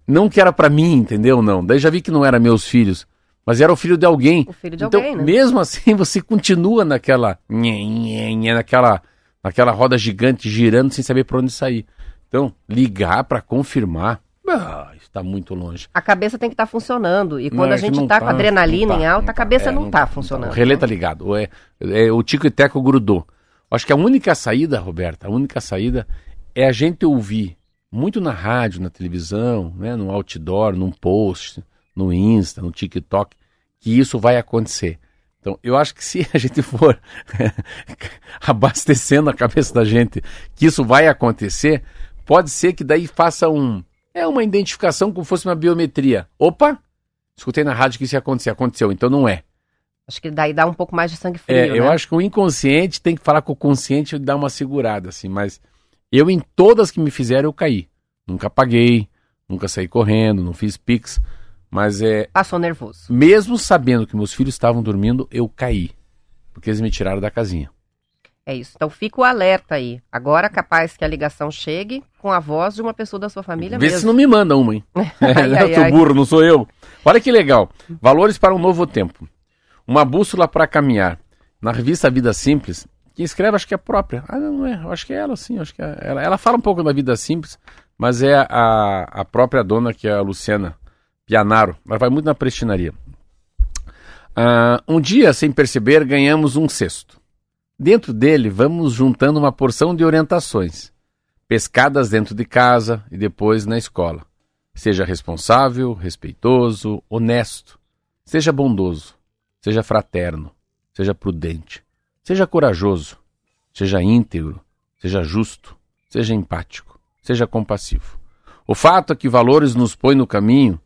Não que era para mim, entendeu? Não. Daí já vi que não era meus filhos. Mas era o filho de alguém. O filho de então, alguém, né? Mesmo assim, você continua naquela, naquela, naquela roda gigante girando sem saber por onde sair. Então, ligar para confirmar, ah, está muito longe. A cabeça tem que estar tá funcionando. E Não, quando é a que gente não está tá, com adrenalina não tá, em alta, não a cabeça tá, é, não não está tá, funcionando. O relé tá ligado. É, é, o tico e teco grudou. Acho que a única saída, Roberta, a única saída é a gente ouvir muito na rádio, na televisão, né, no outdoor, num post, no Insta, no TikTok, que isso vai acontecer. Então, eu acho que se a gente for abastecendo a cabeça da gente que isso vai acontecer, pode ser que daí faça um é uma identificação como fosse uma biometria. Opa, escutei na rádio que isso ia acontecer, aconteceu, então não é. Acho que daí dá um pouco mais de sangue frio, É, eu né? acho que o inconsciente tem que falar com o consciente e dar uma segurada, assim, mas eu em todas que me fizeram eu caí. Nunca paguei, nunca saí correndo, não fiz pix, mas é Passou nervoso. mesmo sabendo que meus filhos estavam dormindo, eu caí, porque eles me tiraram da casinha. É isso. Então fica o alerta aí. Agora capaz que a ligação chegue com a voz de uma pessoa da sua família Vê mesmo. se não me manda uma, hein? Ai, É, ai, eu ai. burro, não sou eu. Olha que legal. Valores para um novo tempo. Uma bússola para caminhar. Na revista Vida Simples, quem escreve acho que é a própria. Ah, não, é. Acho que é ela, sim. Acho que é ela. Ela fala um pouco da vida simples, mas é a, a própria dona, que é a Luciana Pianaro. Ela vai muito na prestinaria. Ah, um dia, sem perceber, ganhamos um cesto. Dentro dele, vamos juntando uma porção de orientações, pescadas dentro de casa e depois na escola. Seja responsável, respeitoso, honesto. Seja bondoso. Seja fraterno. Seja prudente. Seja corajoso. Seja íntegro. Seja justo. Seja empático. Seja compassivo. O fato é que valores nos põe no caminho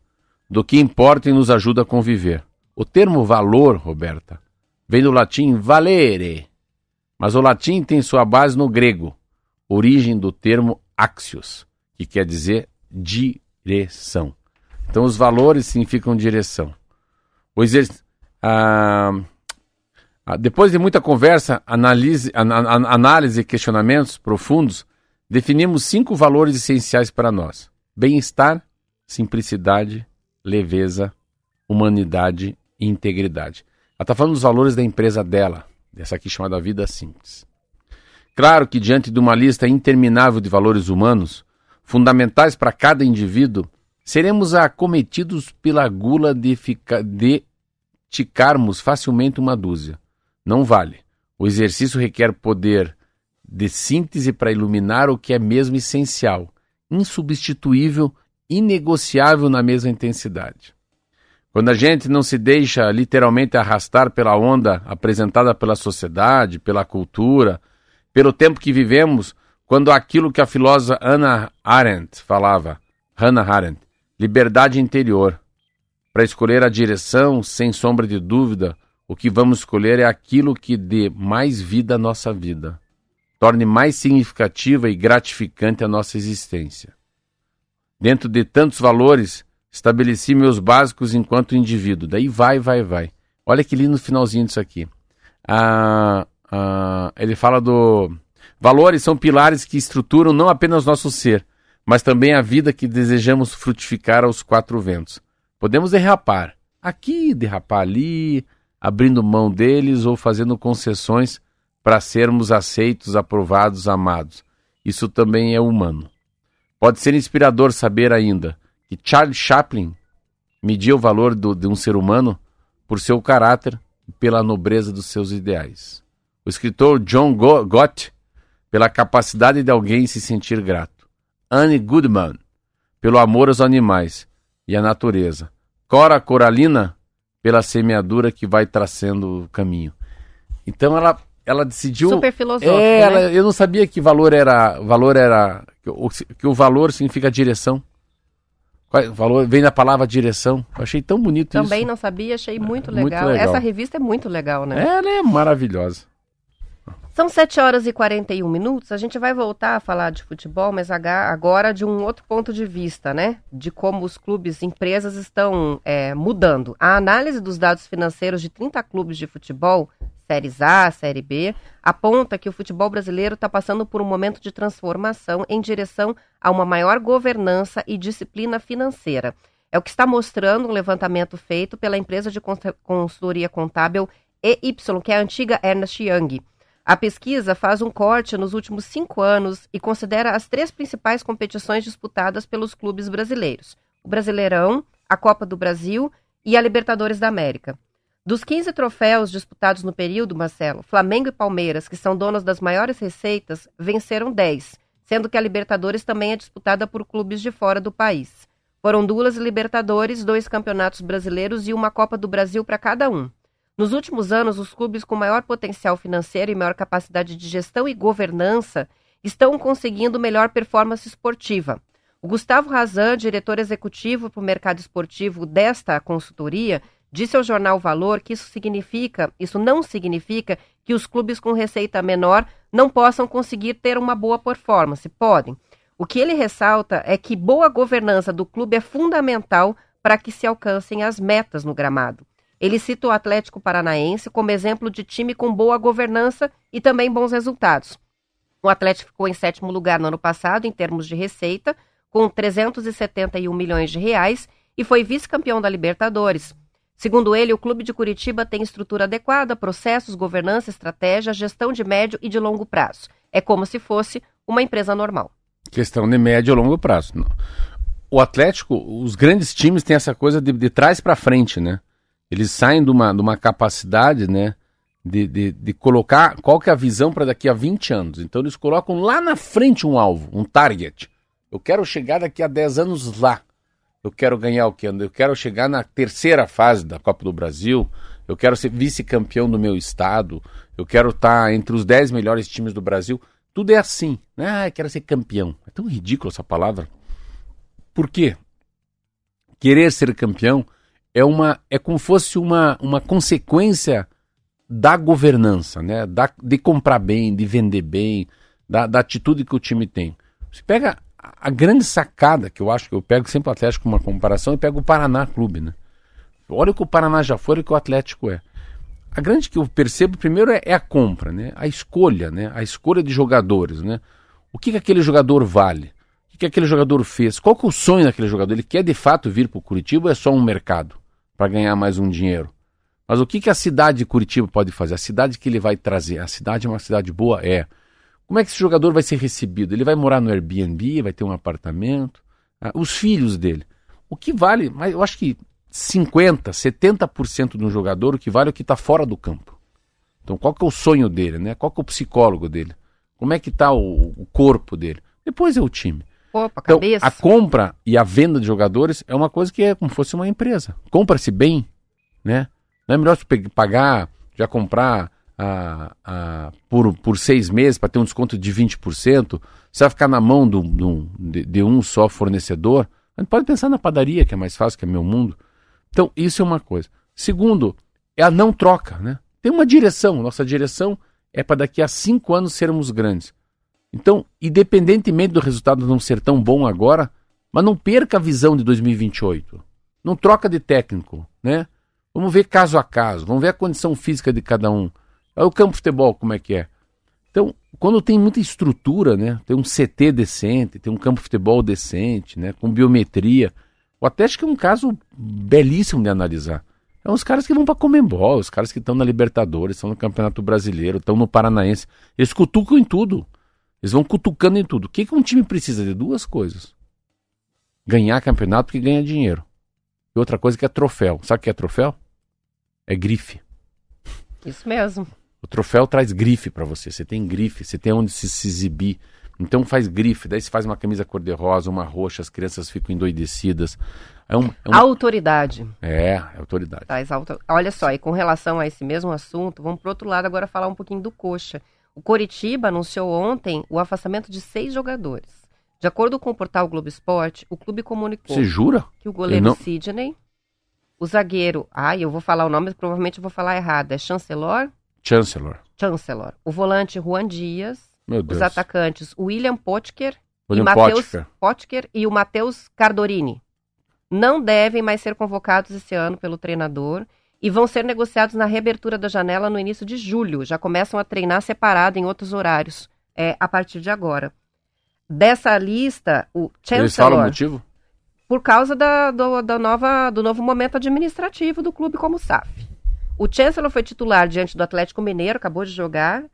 do que importa e nos ajuda a conviver. O termo valor, Roberta, vem do latim valere, mas o latim tem sua base no grego, origem do termo axios, que quer dizer direção. Então, os valores significam direção. Exer... ah, ah, depois de muita conversa, analise, an- an- análise e questionamentos profundos, definimos cinco valores essenciais para nós: bem-estar, simplicidade, leveza, humanidade e integridade. Ela está falando dos valores da empresa dela, dessa aqui chamada Vida Simples. Claro que, diante de uma lista interminável de valores humanos, fundamentais para cada indivíduo, seremos acometidos pela gula de, fica, de ticarmos facilmente uma dúzia. Não vale. O exercício requer poder de síntese para iluminar o que é mesmo essencial, insubstituível, inegociável na mesma intensidade. Quando a gente não se deixa literalmente arrastar pela onda apresentada pela sociedade, pela cultura, pelo tempo que vivemos, quando aquilo que a filósofa Hannah Arendt falava, Hannah Arendt, liberdade interior. Para escolher a direção, sem sombra de dúvida, o que vamos escolher é aquilo que dê mais vida à nossa vida, torne mais significativa e gratificante a nossa existência. Dentro de tantos valores, estabeleci meus básicos enquanto indivíduo. Daí vai, vai, vai. Olha que lindo finalzinho disso aqui. Ah, ah, ele fala do. Valores são pilares que estruturam não apenas nosso ser, mas também a vida que desejamos frutificar aos quatro ventos. Podemos derrapar aqui, derrapar ali, abrindo mão deles ou fazendo concessões para sermos aceitos, aprovados, amados. Isso também é humano. Pode ser inspirador saber ainda que Charles Chaplin media o valor do, de um ser humano por seu caráter e pela nobreza dos seus ideais. O escritor John Go Gott, pela capacidade de alguém se sentir grato. Anne Goodman, pelo amor aos animais e à natureza. Cora Coralina, pela semeadura que vai traçando o caminho. Então ela, ela decidiu. Super filosófico, É, né? ela- eu não sabia que valor era. Valor era. Que o, que o valor significa direção. É- Valor vem da palavra direção. Eu achei tão bonito Também isso. não sabia, achei muito muito legal. legal. Essa revista é muito legal, né? Ela é maravilhosa. São 7 horas e 41 minutos. A gente vai voltar a falar de futebol, mas agora de um outro ponto de vista, né? De como os clubes, empresas estão é, mudando. A análise dos dados financeiros de 30 clubes de futebol, séries A, série B, aponta que o futebol brasileiro está passando por um momento de transformação em direção a uma maior governança e disciplina financeira. É o que está mostrando um levantamento feito pela empresa de consultoria contábil EY, que é a antiga Ernest Young. A pesquisa faz um corte nos últimos cinco anos e considera as três principais competições disputadas pelos clubes brasileiros: o Brasileirão, a Copa do Brasil e a Libertadores da América. Dos 15 troféus disputados no período, Marcelo, Flamengo e Palmeiras, que são donos das maiores receitas, venceram 10, sendo que a Libertadores também é disputada por clubes de fora do país. Foram duas Libertadores, dois campeonatos brasileiros e uma Copa do Brasil para cada um. Nos últimos anos, os clubes com maior potencial financeiro e maior capacidade de gestão e governança estão conseguindo melhor performance esportiva. O Gustavo Razan, diretor executivo para o mercado esportivo desta consultoria, disse ao jornal Valor que isso significa, isso não significa que os clubes com receita menor não possam conseguir ter uma boa performance. Podem. O que ele ressalta é que boa governança do clube é fundamental para que se alcancem as metas no gramado. Ele cita o Atlético Paranaense como exemplo de time com boa governança e também bons resultados. O Atlético ficou em sétimo lugar no ano passado em termos de receita, com 371 milhões de reais e foi vice-campeão da Libertadores. Segundo ele, o clube de Curitiba tem estrutura adequada, processos, governança, estratégia, gestão de médio e de longo prazo. É como se fosse uma empresa normal. Questão de médio e longo prazo. O Atlético, os grandes times têm essa coisa de, de trás para frente, né? Eles saem de uma, de uma capacidade, né? De, de, de colocar qual que é a visão para daqui a 20 anos. Então eles colocam lá na frente um alvo, um target. Eu quero chegar daqui a 10 anos lá. Eu quero ganhar o quê? Eu quero chegar na terceira fase da Copa do Brasil. Eu quero ser vice-campeão do meu estado. Eu quero estar entre os 10 melhores times do Brasil. Tudo é assim. Né? Ah, eu quero ser campeão. É tão ridículo essa palavra. Por quê? Querer ser campeão é uma é como fosse uma, uma consequência da governança, né? Da, de comprar bem, de vender bem, da, da atitude que o time tem. Você pega a grande sacada que eu acho que eu pego sempre o Atlético uma comparação, eu pego o Paraná Clube, né? Olha o que o Paraná já foi e o que o Atlético é. A grande que eu percebo primeiro é, é, a compra, né? A escolha, né? A escolha de jogadores, né? O que, que aquele jogador vale? O que, que aquele jogador fez? Qual que é o sonho daquele jogador? Ele quer de fato vir para o Curitiba ou é só um mercado para ganhar mais um dinheiro? Mas o que, que a cidade de Curitiba pode fazer? A cidade que ele vai trazer. A cidade é uma cidade boa? É. Como é que esse jogador vai ser recebido? Ele vai morar no Airbnb, vai ter um apartamento? Ah, os filhos dele. O que vale, mas eu acho que 50%, 70% de um jogador, o que vale é o que está fora do campo. Então, qual que é o sonho dele, né? Qual que é o psicólogo dele? Como é que está o, o, corpo dele? Depois é o time. Opa, então, cabeça. a compra e a venda de jogadores é uma coisa que é como se fosse uma empresa. Compra-se bem, né? Não é melhor você pagar, já comprar a, a, por, por seis meses para ter um desconto de 20%? Você vai ficar na mão do, do, de, de um só fornecedor? A gente pode pensar na padaria, que é mais fácil, que é meu mundo. Então, isso é uma coisa. Segundo, é a não troca, né? Tem uma direção. Nossa direção é para daqui a cinco anos sermos grandes. Então, independentemente do resultado não ser tão bom agora, mas não perca a visão de 2028. Não troca de técnico, né? Vamos ver caso a caso, vamos ver a condição física de cada um. Olha o campo de futebol como é que é. Então, quando tem muita estrutura, né? Tem um CT decente, tem um campo de futebol decente, né? Com biometria, o Atlético é um caso belíssimo de analisar. É os caras que vão para Comembol, os caras que estão na Libertadores, estão no Campeonato Brasileiro, estão no Paranaense. Eles cutucam em tudo. Eles vão cutucando em tudo. O que, que um time precisa de? Duas coisas. Ganhar campeonato porque ganha dinheiro. E outra coisa que é troféu. Sabe o que é troféu? É grife. Isso mesmo. O troféu traz grife para você. Você tem grife, você tem onde se, se exibir. Então faz grife, daí se faz uma camisa cor-de-rosa, uma roxa, as crianças ficam endoidecidas. É um, é um... Autoridade. É, é autoridade. Traz auto... Olha só, e com relação a esse mesmo assunto, vamos para outro lado agora falar um pouquinho do Coxa. O Coritiba anunciou ontem o afastamento de seis jogadores. De acordo com o portal Globo Esporte, o clube comunicou Você jura? que o goleiro não... Sidney, o zagueiro, ai, eu vou falar o nome, provavelmente eu vou falar errado, é Chancellor? Chancellor. Chancellor. O volante Juan Dias, Meu Deus. os atacantes William Potker William e Matheus Potker. Potker e o Matheus Cardorini não devem mais ser convocados esse ano pelo treinador e vão ser negociados na reabertura da janela no início de julho. Já começam a treinar separado em outros horários é, a partir de agora. Dessa lista, o Eles falam o Chancellor, motivo? por causa da, do, da nova, do novo momento administrativo do clube como SAF. O Chancellor foi titular diante do Atlético Mineiro, acabou de jogar.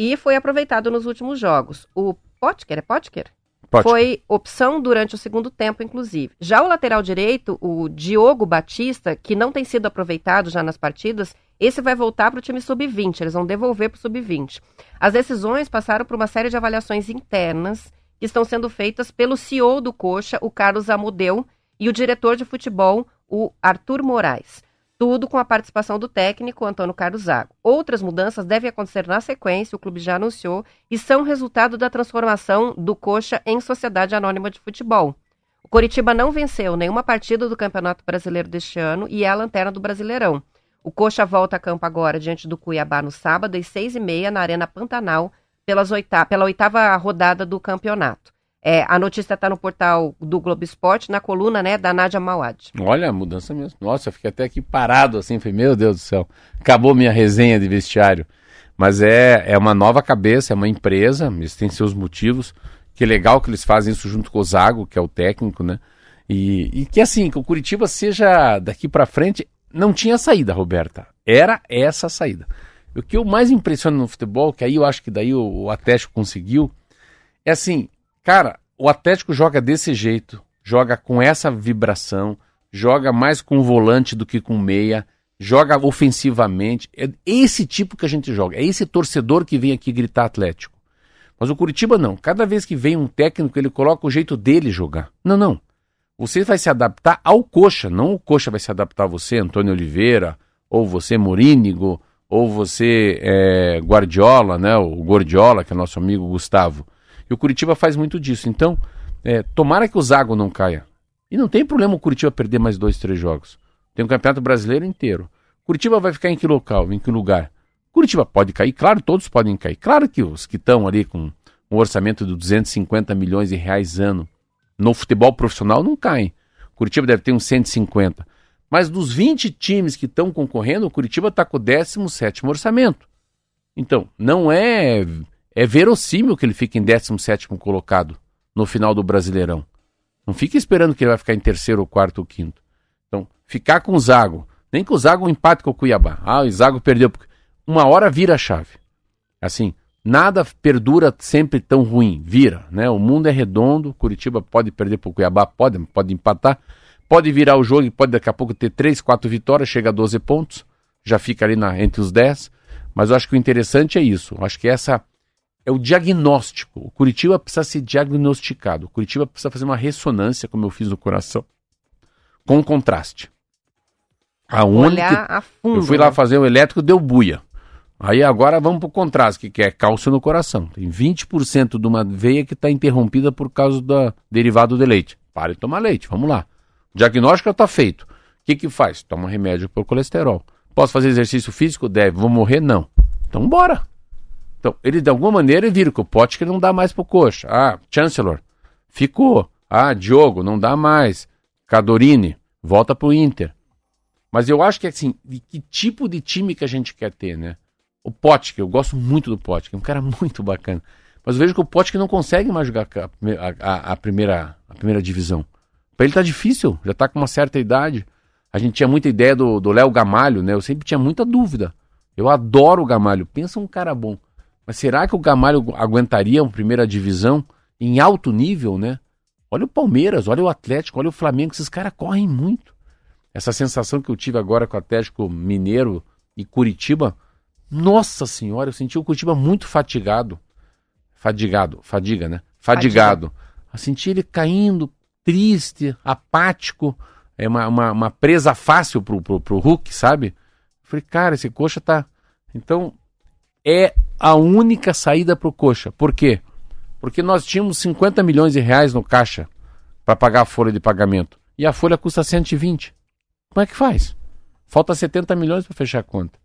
e foi aproveitado nos últimos jogos. O Potker, é Potker? Pode. Foi opção durante o segundo tempo, inclusive. Já o lateral direito, o Diogo Batista, que não tem sido aproveitado já nas partidas, esse vai voltar para o time sub-20, eles vão devolver para o sub-20. As decisões passaram por uma série de avaliações internas que estão sendo feitas pelo CEO do Coxa, o Carlos Amodeu, e o diretor de futebol, o Arthur Moraes. Tudo com a participação do técnico Antônio Carlos Zago. Outras mudanças devem acontecer na sequência, o clube já anunciou, e são resultado da transformação do Coxa em Sociedade Anônima de Futebol. O Coritiba não venceu nenhuma partida do Campeonato Brasileiro deste ano e é a lanterna do Brasileirão. O Coxa volta a campo agora diante do Cuiabá no sábado, às seis e meia, na Arena Pantanal, pelas oita pela oitava rodada do campeonato. É, a notícia está no portal do Globo Esporte, na coluna né, da Nádia Mauad. Olha, mudança mesmo. Nossa, eu fiquei até aqui parado assim, falei, meu Deus do céu, acabou minha resenha de vestiário. Mas é, é uma nova cabeça, é uma empresa, eles têm seus motivos. Que legal que eles fazem isso junto com o Zago, que é o técnico, né? E, e que assim, que o Curitiba seja daqui para frente, não tinha saída, Roberta. Era essa a saída. O que eu mais impressiona no futebol, que aí eu acho que daí o, o Atlético conseguiu, é assim, cara, o Atlético joga desse jeito, joga com essa vibração, joga mais com volante do que com meia, joga ofensivamente. É esse tipo que a gente joga, é esse torcedor que vem aqui gritar Atlético. Mas o Curitiba não. Cada vez que vem um técnico, ele coloca o jeito dele jogar. Não, não. Você vai se adaptar ao Coxa, não o Coxa vai se adaptar a você, Antônio Oliveira, ou você, Morínigo, ou você, é, Guardiola, né, o Gordiola, que é nosso amigo Gustavo. E o Curitiba faz muito disso. Então, é, tomara que o Zago não caia. E não tem problema o Curitiba perder mais dois, três jogos. Tem o Campeonato Brasileiro inteiro. Curitiba vai ficar em que local, em que lugar? Curitiba pode cair, claro, todos podem cair. Claro que os que estão ali com um orçamento de 250 milhões de reais ano no futebol profissional não caem. Curitiba deve ter uns 150. Mas dos 20 times que estão concorrendo, o Curitiba está com o 17 orçamento. Então, não é é verossímil que ele fique em 17 colocado no final do Brasileirão. Não fique esperando que ele vai ficar em terceiro, ou quarto ou quinto. Então, ficar com o Zago, nem que o Zago empate com o Cuiabá. Ah, o Zago perdeu. Uma hora vira a chave. Assim, nada perdura sempre tão ruim, vira, né? O mundo é redondo, Curitiba pode perder para o Cuiabá, pode, pode empatar, pode virar o jogo e pode daqui a pouco ter 3, 4 vitórias, chega a 12 pontos, já fica ali na, entre os 10, mas eu acho que o interessante é isso, eu acho que essa é o diagnóstico, o Curitiba precisa ser diagnosticado, o Curitiba precisa fazer uma ressonância, como eu fiz no coração, com contraste. A única, a fundo, eu fui lá né? fazer o elétrico, deu buia. Aí agora vamos para o contraste, que é cálcio no coração. Tem 20% de uma veia que está interrompida por causa do derivado de leite. Pare de tomar leite, vamos lá. O diagnóstico está feito. O que, que faz? Toma remédio para o colesterol. Posso fazer exercício físico? Deve. Vou morrer? Não. Então bora. Então, ele de alguma maneira vira que o que não dá mais para o coxa. Ah, Chancellor, ficou. Ah, Diogo, não dá mais. Cadorini, volta para o Inter. Mas eu acho que assim, de que tipo de time que a gente quer ter, né? O Potker, eu gosto muito do Potker, é um cara muito bacana. Mas eu vejo que o Potker não consegue mais jogar a, a, a, primeira, a primeira divisão. Para ele tá difícil, já tá com uma certa idade. A gente tinha muita ideia do Léo Gamalho, né? Eu sempre tinha muita dúvida. Eu adoro o Gamalho, pensa um cara bom. Mas será que o Gamalho aguentaria uma primeira divisão em alto nível, né? Olha o Palmeiras, olha o Atlético, olha o Flamengo, esses caras correm muito. Essa sensação que eu tive agora com o Atlético Mineiro e Curitiba, nossa senhora, eu senti o Curitiba muito fatigado. Fadigado, fadiga, né? Fadigado. Fadiga. Eu senti ele caindo, triste, apático. É uma, uma, uma presa fácil pro, pro, pro Hulk, sabe? Eu falei, cara, esse coxa tá. Então, é a única saída pro coxa. Por quê? Porque nós tínhamos 50 milhões de reais no caixa para pagar a folha de pagamento. E a folha custa 120. Como é que faz? Falta 70 milhões para fechar a conta.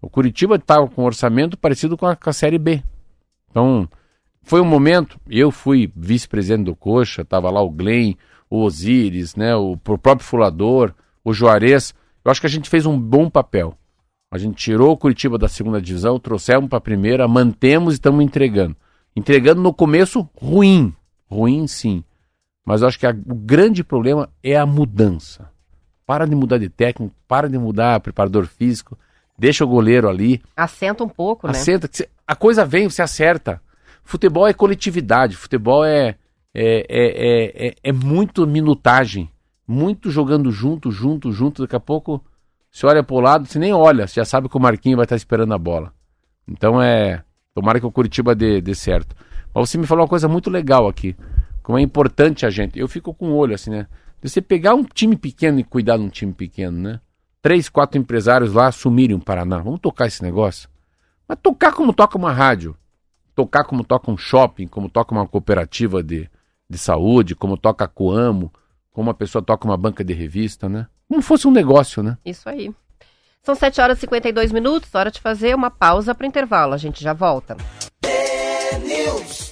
O Curitiba estava com um orçamento parecido com a, com a Série B. Então, foi um momento, eu fui vice-presidente do Coxa, estava lá o Glenn, o Osíris, né, o, o próprio Fulador, o Juarez. Eu acho que a gente fez um bom papel. A gente tirou o Curitiba da segunda divisão, trouxemos para a primeira, mantemos e estamos entregando. Entregando no começo ruim, ruim sim. Mas eu acho que a, o grande problema é a mudança. Para de mudar de técnico, para de mudar preparador físico deixa o goleiro ali. Assenta um pouco, né? Assenta. a coisa vem, você acerta. Futebol é coletividade, futebol é, é, é, é, é muito minutagem, muito jogando junto, junto, junto. Daqui a pouco você olha pro lado, você nem olha, você já sabe que o Marquinho vai estar esperando a bola. Então é. Tomara que o Curitiba dê, dê certo. Mas você me falou uma coisa muito legal aqui. Como é importante a gente. Eu fico com o olho assim, né? De você pegar um time pequeno e cuidar de um time pequeno, né? Três, quatro empresários lá assumirem o Paraná. Vamos tocar esse negócio. Mas tocar como toca uma rádio. Tocar como toca um shopping, como toca uma cooperativa de, de saúde, como toca a Coamo, como uma pessoa toca uma banca de revista, né? Como fosse um negócio, né? Isso aí. São 7 horas e 52 minutos, hora de fazer uma pausa para o intervalo. A gente já volta. News.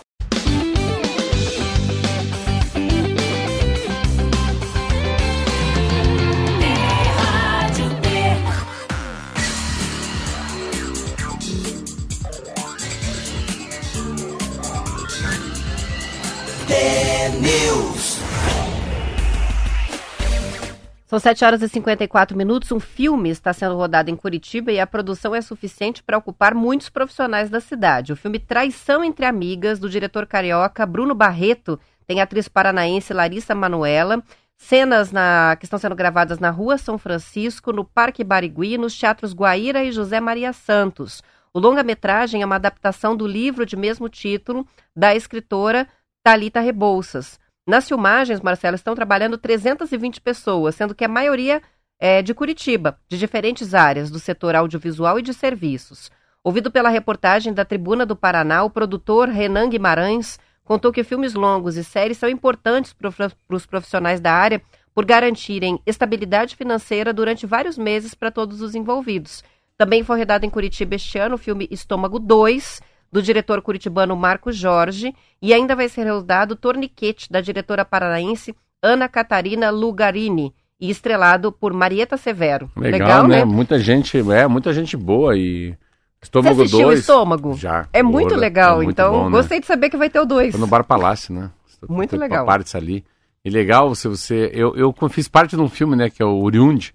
São 7 horas e 54 minutos. Um filme está sendo rodado em Curitiba e a produção é suficiente para ocupar muitos profissionais da cidade. O filme Traição entre Amigas, do diretor carioca Bruno Barreto, tem a atriz paranaense Larissa Manuela. Cenas na, que estão sendo gravadas na Rua São Francisco, no Parque Barigui, nos teatros Guaíra e José Maria Santos. O longa-metragem é uma adaptação do livro de mesmo título da escritora Talita Rebouças. Nas filmagens, Marcelo, estão trabalhando 320 pessoas, sendo que a maioria é de Curitiba, de diferentes áreas do setor audiovisual e de serviços. Ouvido pela reportagem da Tribuna do Paraná, o produtor Renan Guimarães contou que filmes longos e séries são importantes para os profissionais da área por garantirem estabilidade financeira durante vários meses para todos os envolvidos. Também foi redado em Curitiba este ano o filme Estômago 2, do diretor curitibano Marco Jorge, e ainda vai ser rodado Torniquete, da diretora paranaense Ana Catarina Lugarini, e estrelado por Marieta Severo. Legal, Legal né? né? Muita gente, é, muita gente boa e Você Estômago assistiu 2. Estômago? Já. É muito Gorda, legal, é muito então bom, né? gostei de saber que vai ter o 2. Foi no Bar Palácio, né? Muito legal. Partes ali. E legal se você. Eu, eu fiz parte de um filme, né? Que é o Oriunde.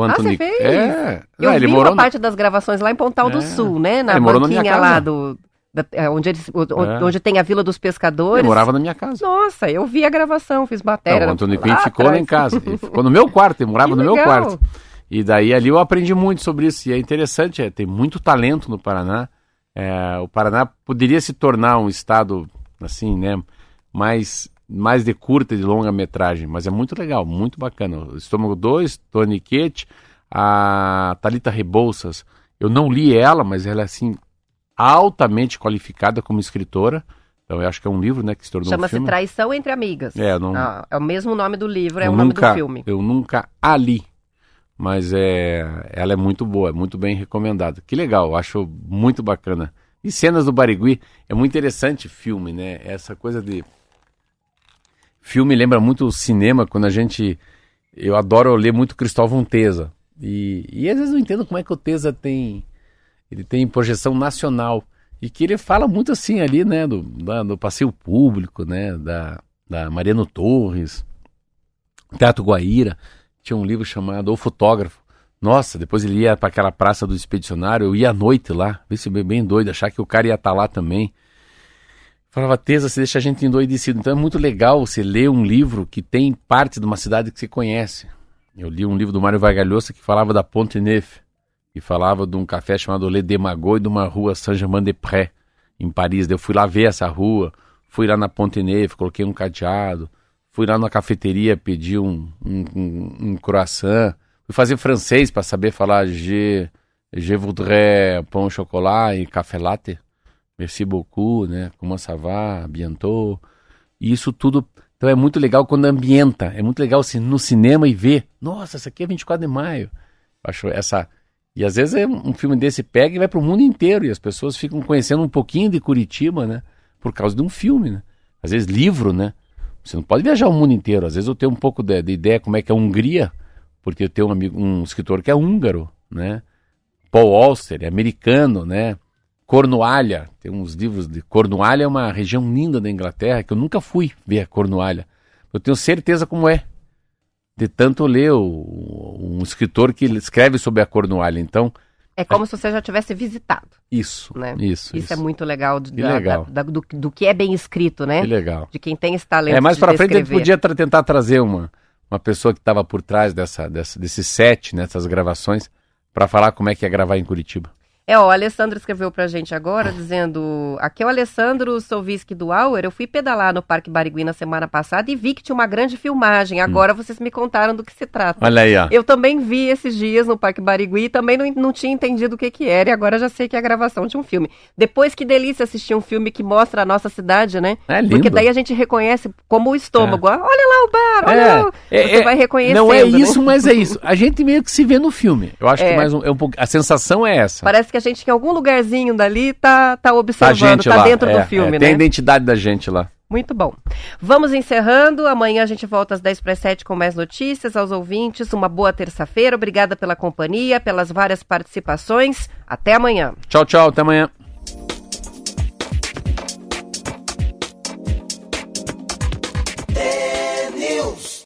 Ah, você Ni- fez? É. Eu Ah, ele vi morou uma na- parte das gravações lá em Pontal do É. Sul, né? Na Ele morou na minha banquinha casa. lá do. É, onde, eles, É. onde tem a Vila dos Pescadores. morava na minha casa. Nossa, eu vi a gravação, fiz matéria. Não, o Antônio Quinn ficou lá em casa. Ele ficou no meu quarto, ele morava Que no meu legal. quarto. E daí ali eu aprendi muito sobre isso. E é interessante, é, tem muito talento no Paraná. É, o Paraná poderia se tornar um estado, assim, né, mais, mais de curta e de longa metragem. Mas é muito legal, muito bacana. O Estômago 2, Toniquete, a Talita Rebouças. Eu não li ela, mas ela é, assim, altamente qualificada como escritora. Então eu acho que é um livro, né, que se tornou um Chama-se filme. Traição entre Amigas. É, não- Ah, é o mesmo nome do livro, é eu o nome nunca, do filme. Eu nunca a li, mas é, ela é muito boa, é muito bem recomendada. Que legal, acho muito bacana. E cenas do Barigui, é muito interessante filme, né? Essa coisa de... Filme lembra muito o cinema, quando a gente... Eu adoro ler muito Cristóvão Teza. E, e às vezes eu não entendo como é que o Teza tem... Ele tem projeção nacional. E que ele fala muito assim ali, né? Do, da- do passeio público, né? Da, da Mariano Torres, Teatro Guaíra. Tinha um livro chamado O Fotógrafo. Nossa, depois ele ia para aquela praça do expedicionário, eu ia à noite lá, ver se bem, doido, achar que o cara ia estar lá também. Falava, Tesa, você deixa a gente endoidecido. Então é muito legal você ler um livro que tem parte de uma cidade que você conhece. Eu li um livro do Mário Vargalhosa que falava da Ponte Neuf, que falava de um café chamado Le Demago e de uma rua Saint-Germain-des-Prés, em Paris. Eu fui lá ver essa rua, fui lá na Ponte Neuf, coloquei um cadeado, fui lá na cafeteria, pedi um, um, um, um croissant, fui fazer francês para saber falar je, je voudrais pão au chocolat e café latte. Merci beaucoup, né? Comment ça va? Bientôt. E isso tudo. Então é muito legal quando ambienta. É muito legal assim, no cinema e ver. Nossa, isso aqui é 24 de maio. Acho essa. E às vezes é um filme desse pega e vai para o mundo inteiro. E as pessoas ficam conhecendo um pouquinho de Curitiba, né? Por causa de um filme, né? Às vezes livro, né? Você não pode viajar o mundo inteiro. Às vezes eu tenho um pouco de, de ideia como é que é a Hungria, porque eu tenho um amigo, um escritor que é húngaro, né? Paul Auster, é americano, né? Cornualha, tem uns livros de Cornualha, é uma região linda da Inglaterra que eu nunca fui ver a Cornualha. Eu tenho certeza como é, de tanto ler o- um escritor que escreve sobre a Cornualha. Então, É como se você já tivesse visitado, Isso, né? isso, Isso, é muito legal, de- Que da- legal. da- da- do, do que é bem escrito, né? Que legal. De quem tem esse talento É, mais pra frente a gente podia tra- tentar trazer uma, uma pessoa que estava por trás dessa, dessa, desse set, nessas gravações, para falar como é que é gravar em Curitiba. É, ó, o Alessandro escreveu pra gente agora, dizendo... Aqui é o Alessandro Solviski do Auer. Eu fui pedalar no Parque Barigui na semana passada e vi que tinha uma grande filmagem. Agora vocês me contaram do que se trata. Hum. Olha aí, ó. Eu também vi esses dias no Parque Barigui e também não, não tinha entendido o que que era. E agora já sei que é a gravação de um filme. Depois, que delícia assistir um filme que mostra a nossa cidade, né? É lindo. Porque daí a gente reconhece como o estômago. Ah, Olha lá o bar, olha lá. o- Você vai reconhecendo, Não é né? isso, mas é isso. A gente meio que se vê no filme. Eu acho É. que mais um, é um pouco. A sensação é essa. Parece que a gente em algum lugarzinho dali tá, tá Tá a observando, gente tá lá. dentro é, do filme, é, Tem a né? identidade da gente lá. Muito bom. Vamos encerrando. Amanhã a gente volta às 10 para 7 com mais notícias aos ouvintes. Uma boa terça-feira. Obrigada pela companhia, pelas várias participações. Até amanhã. Tchau, tchau. Até amanhã.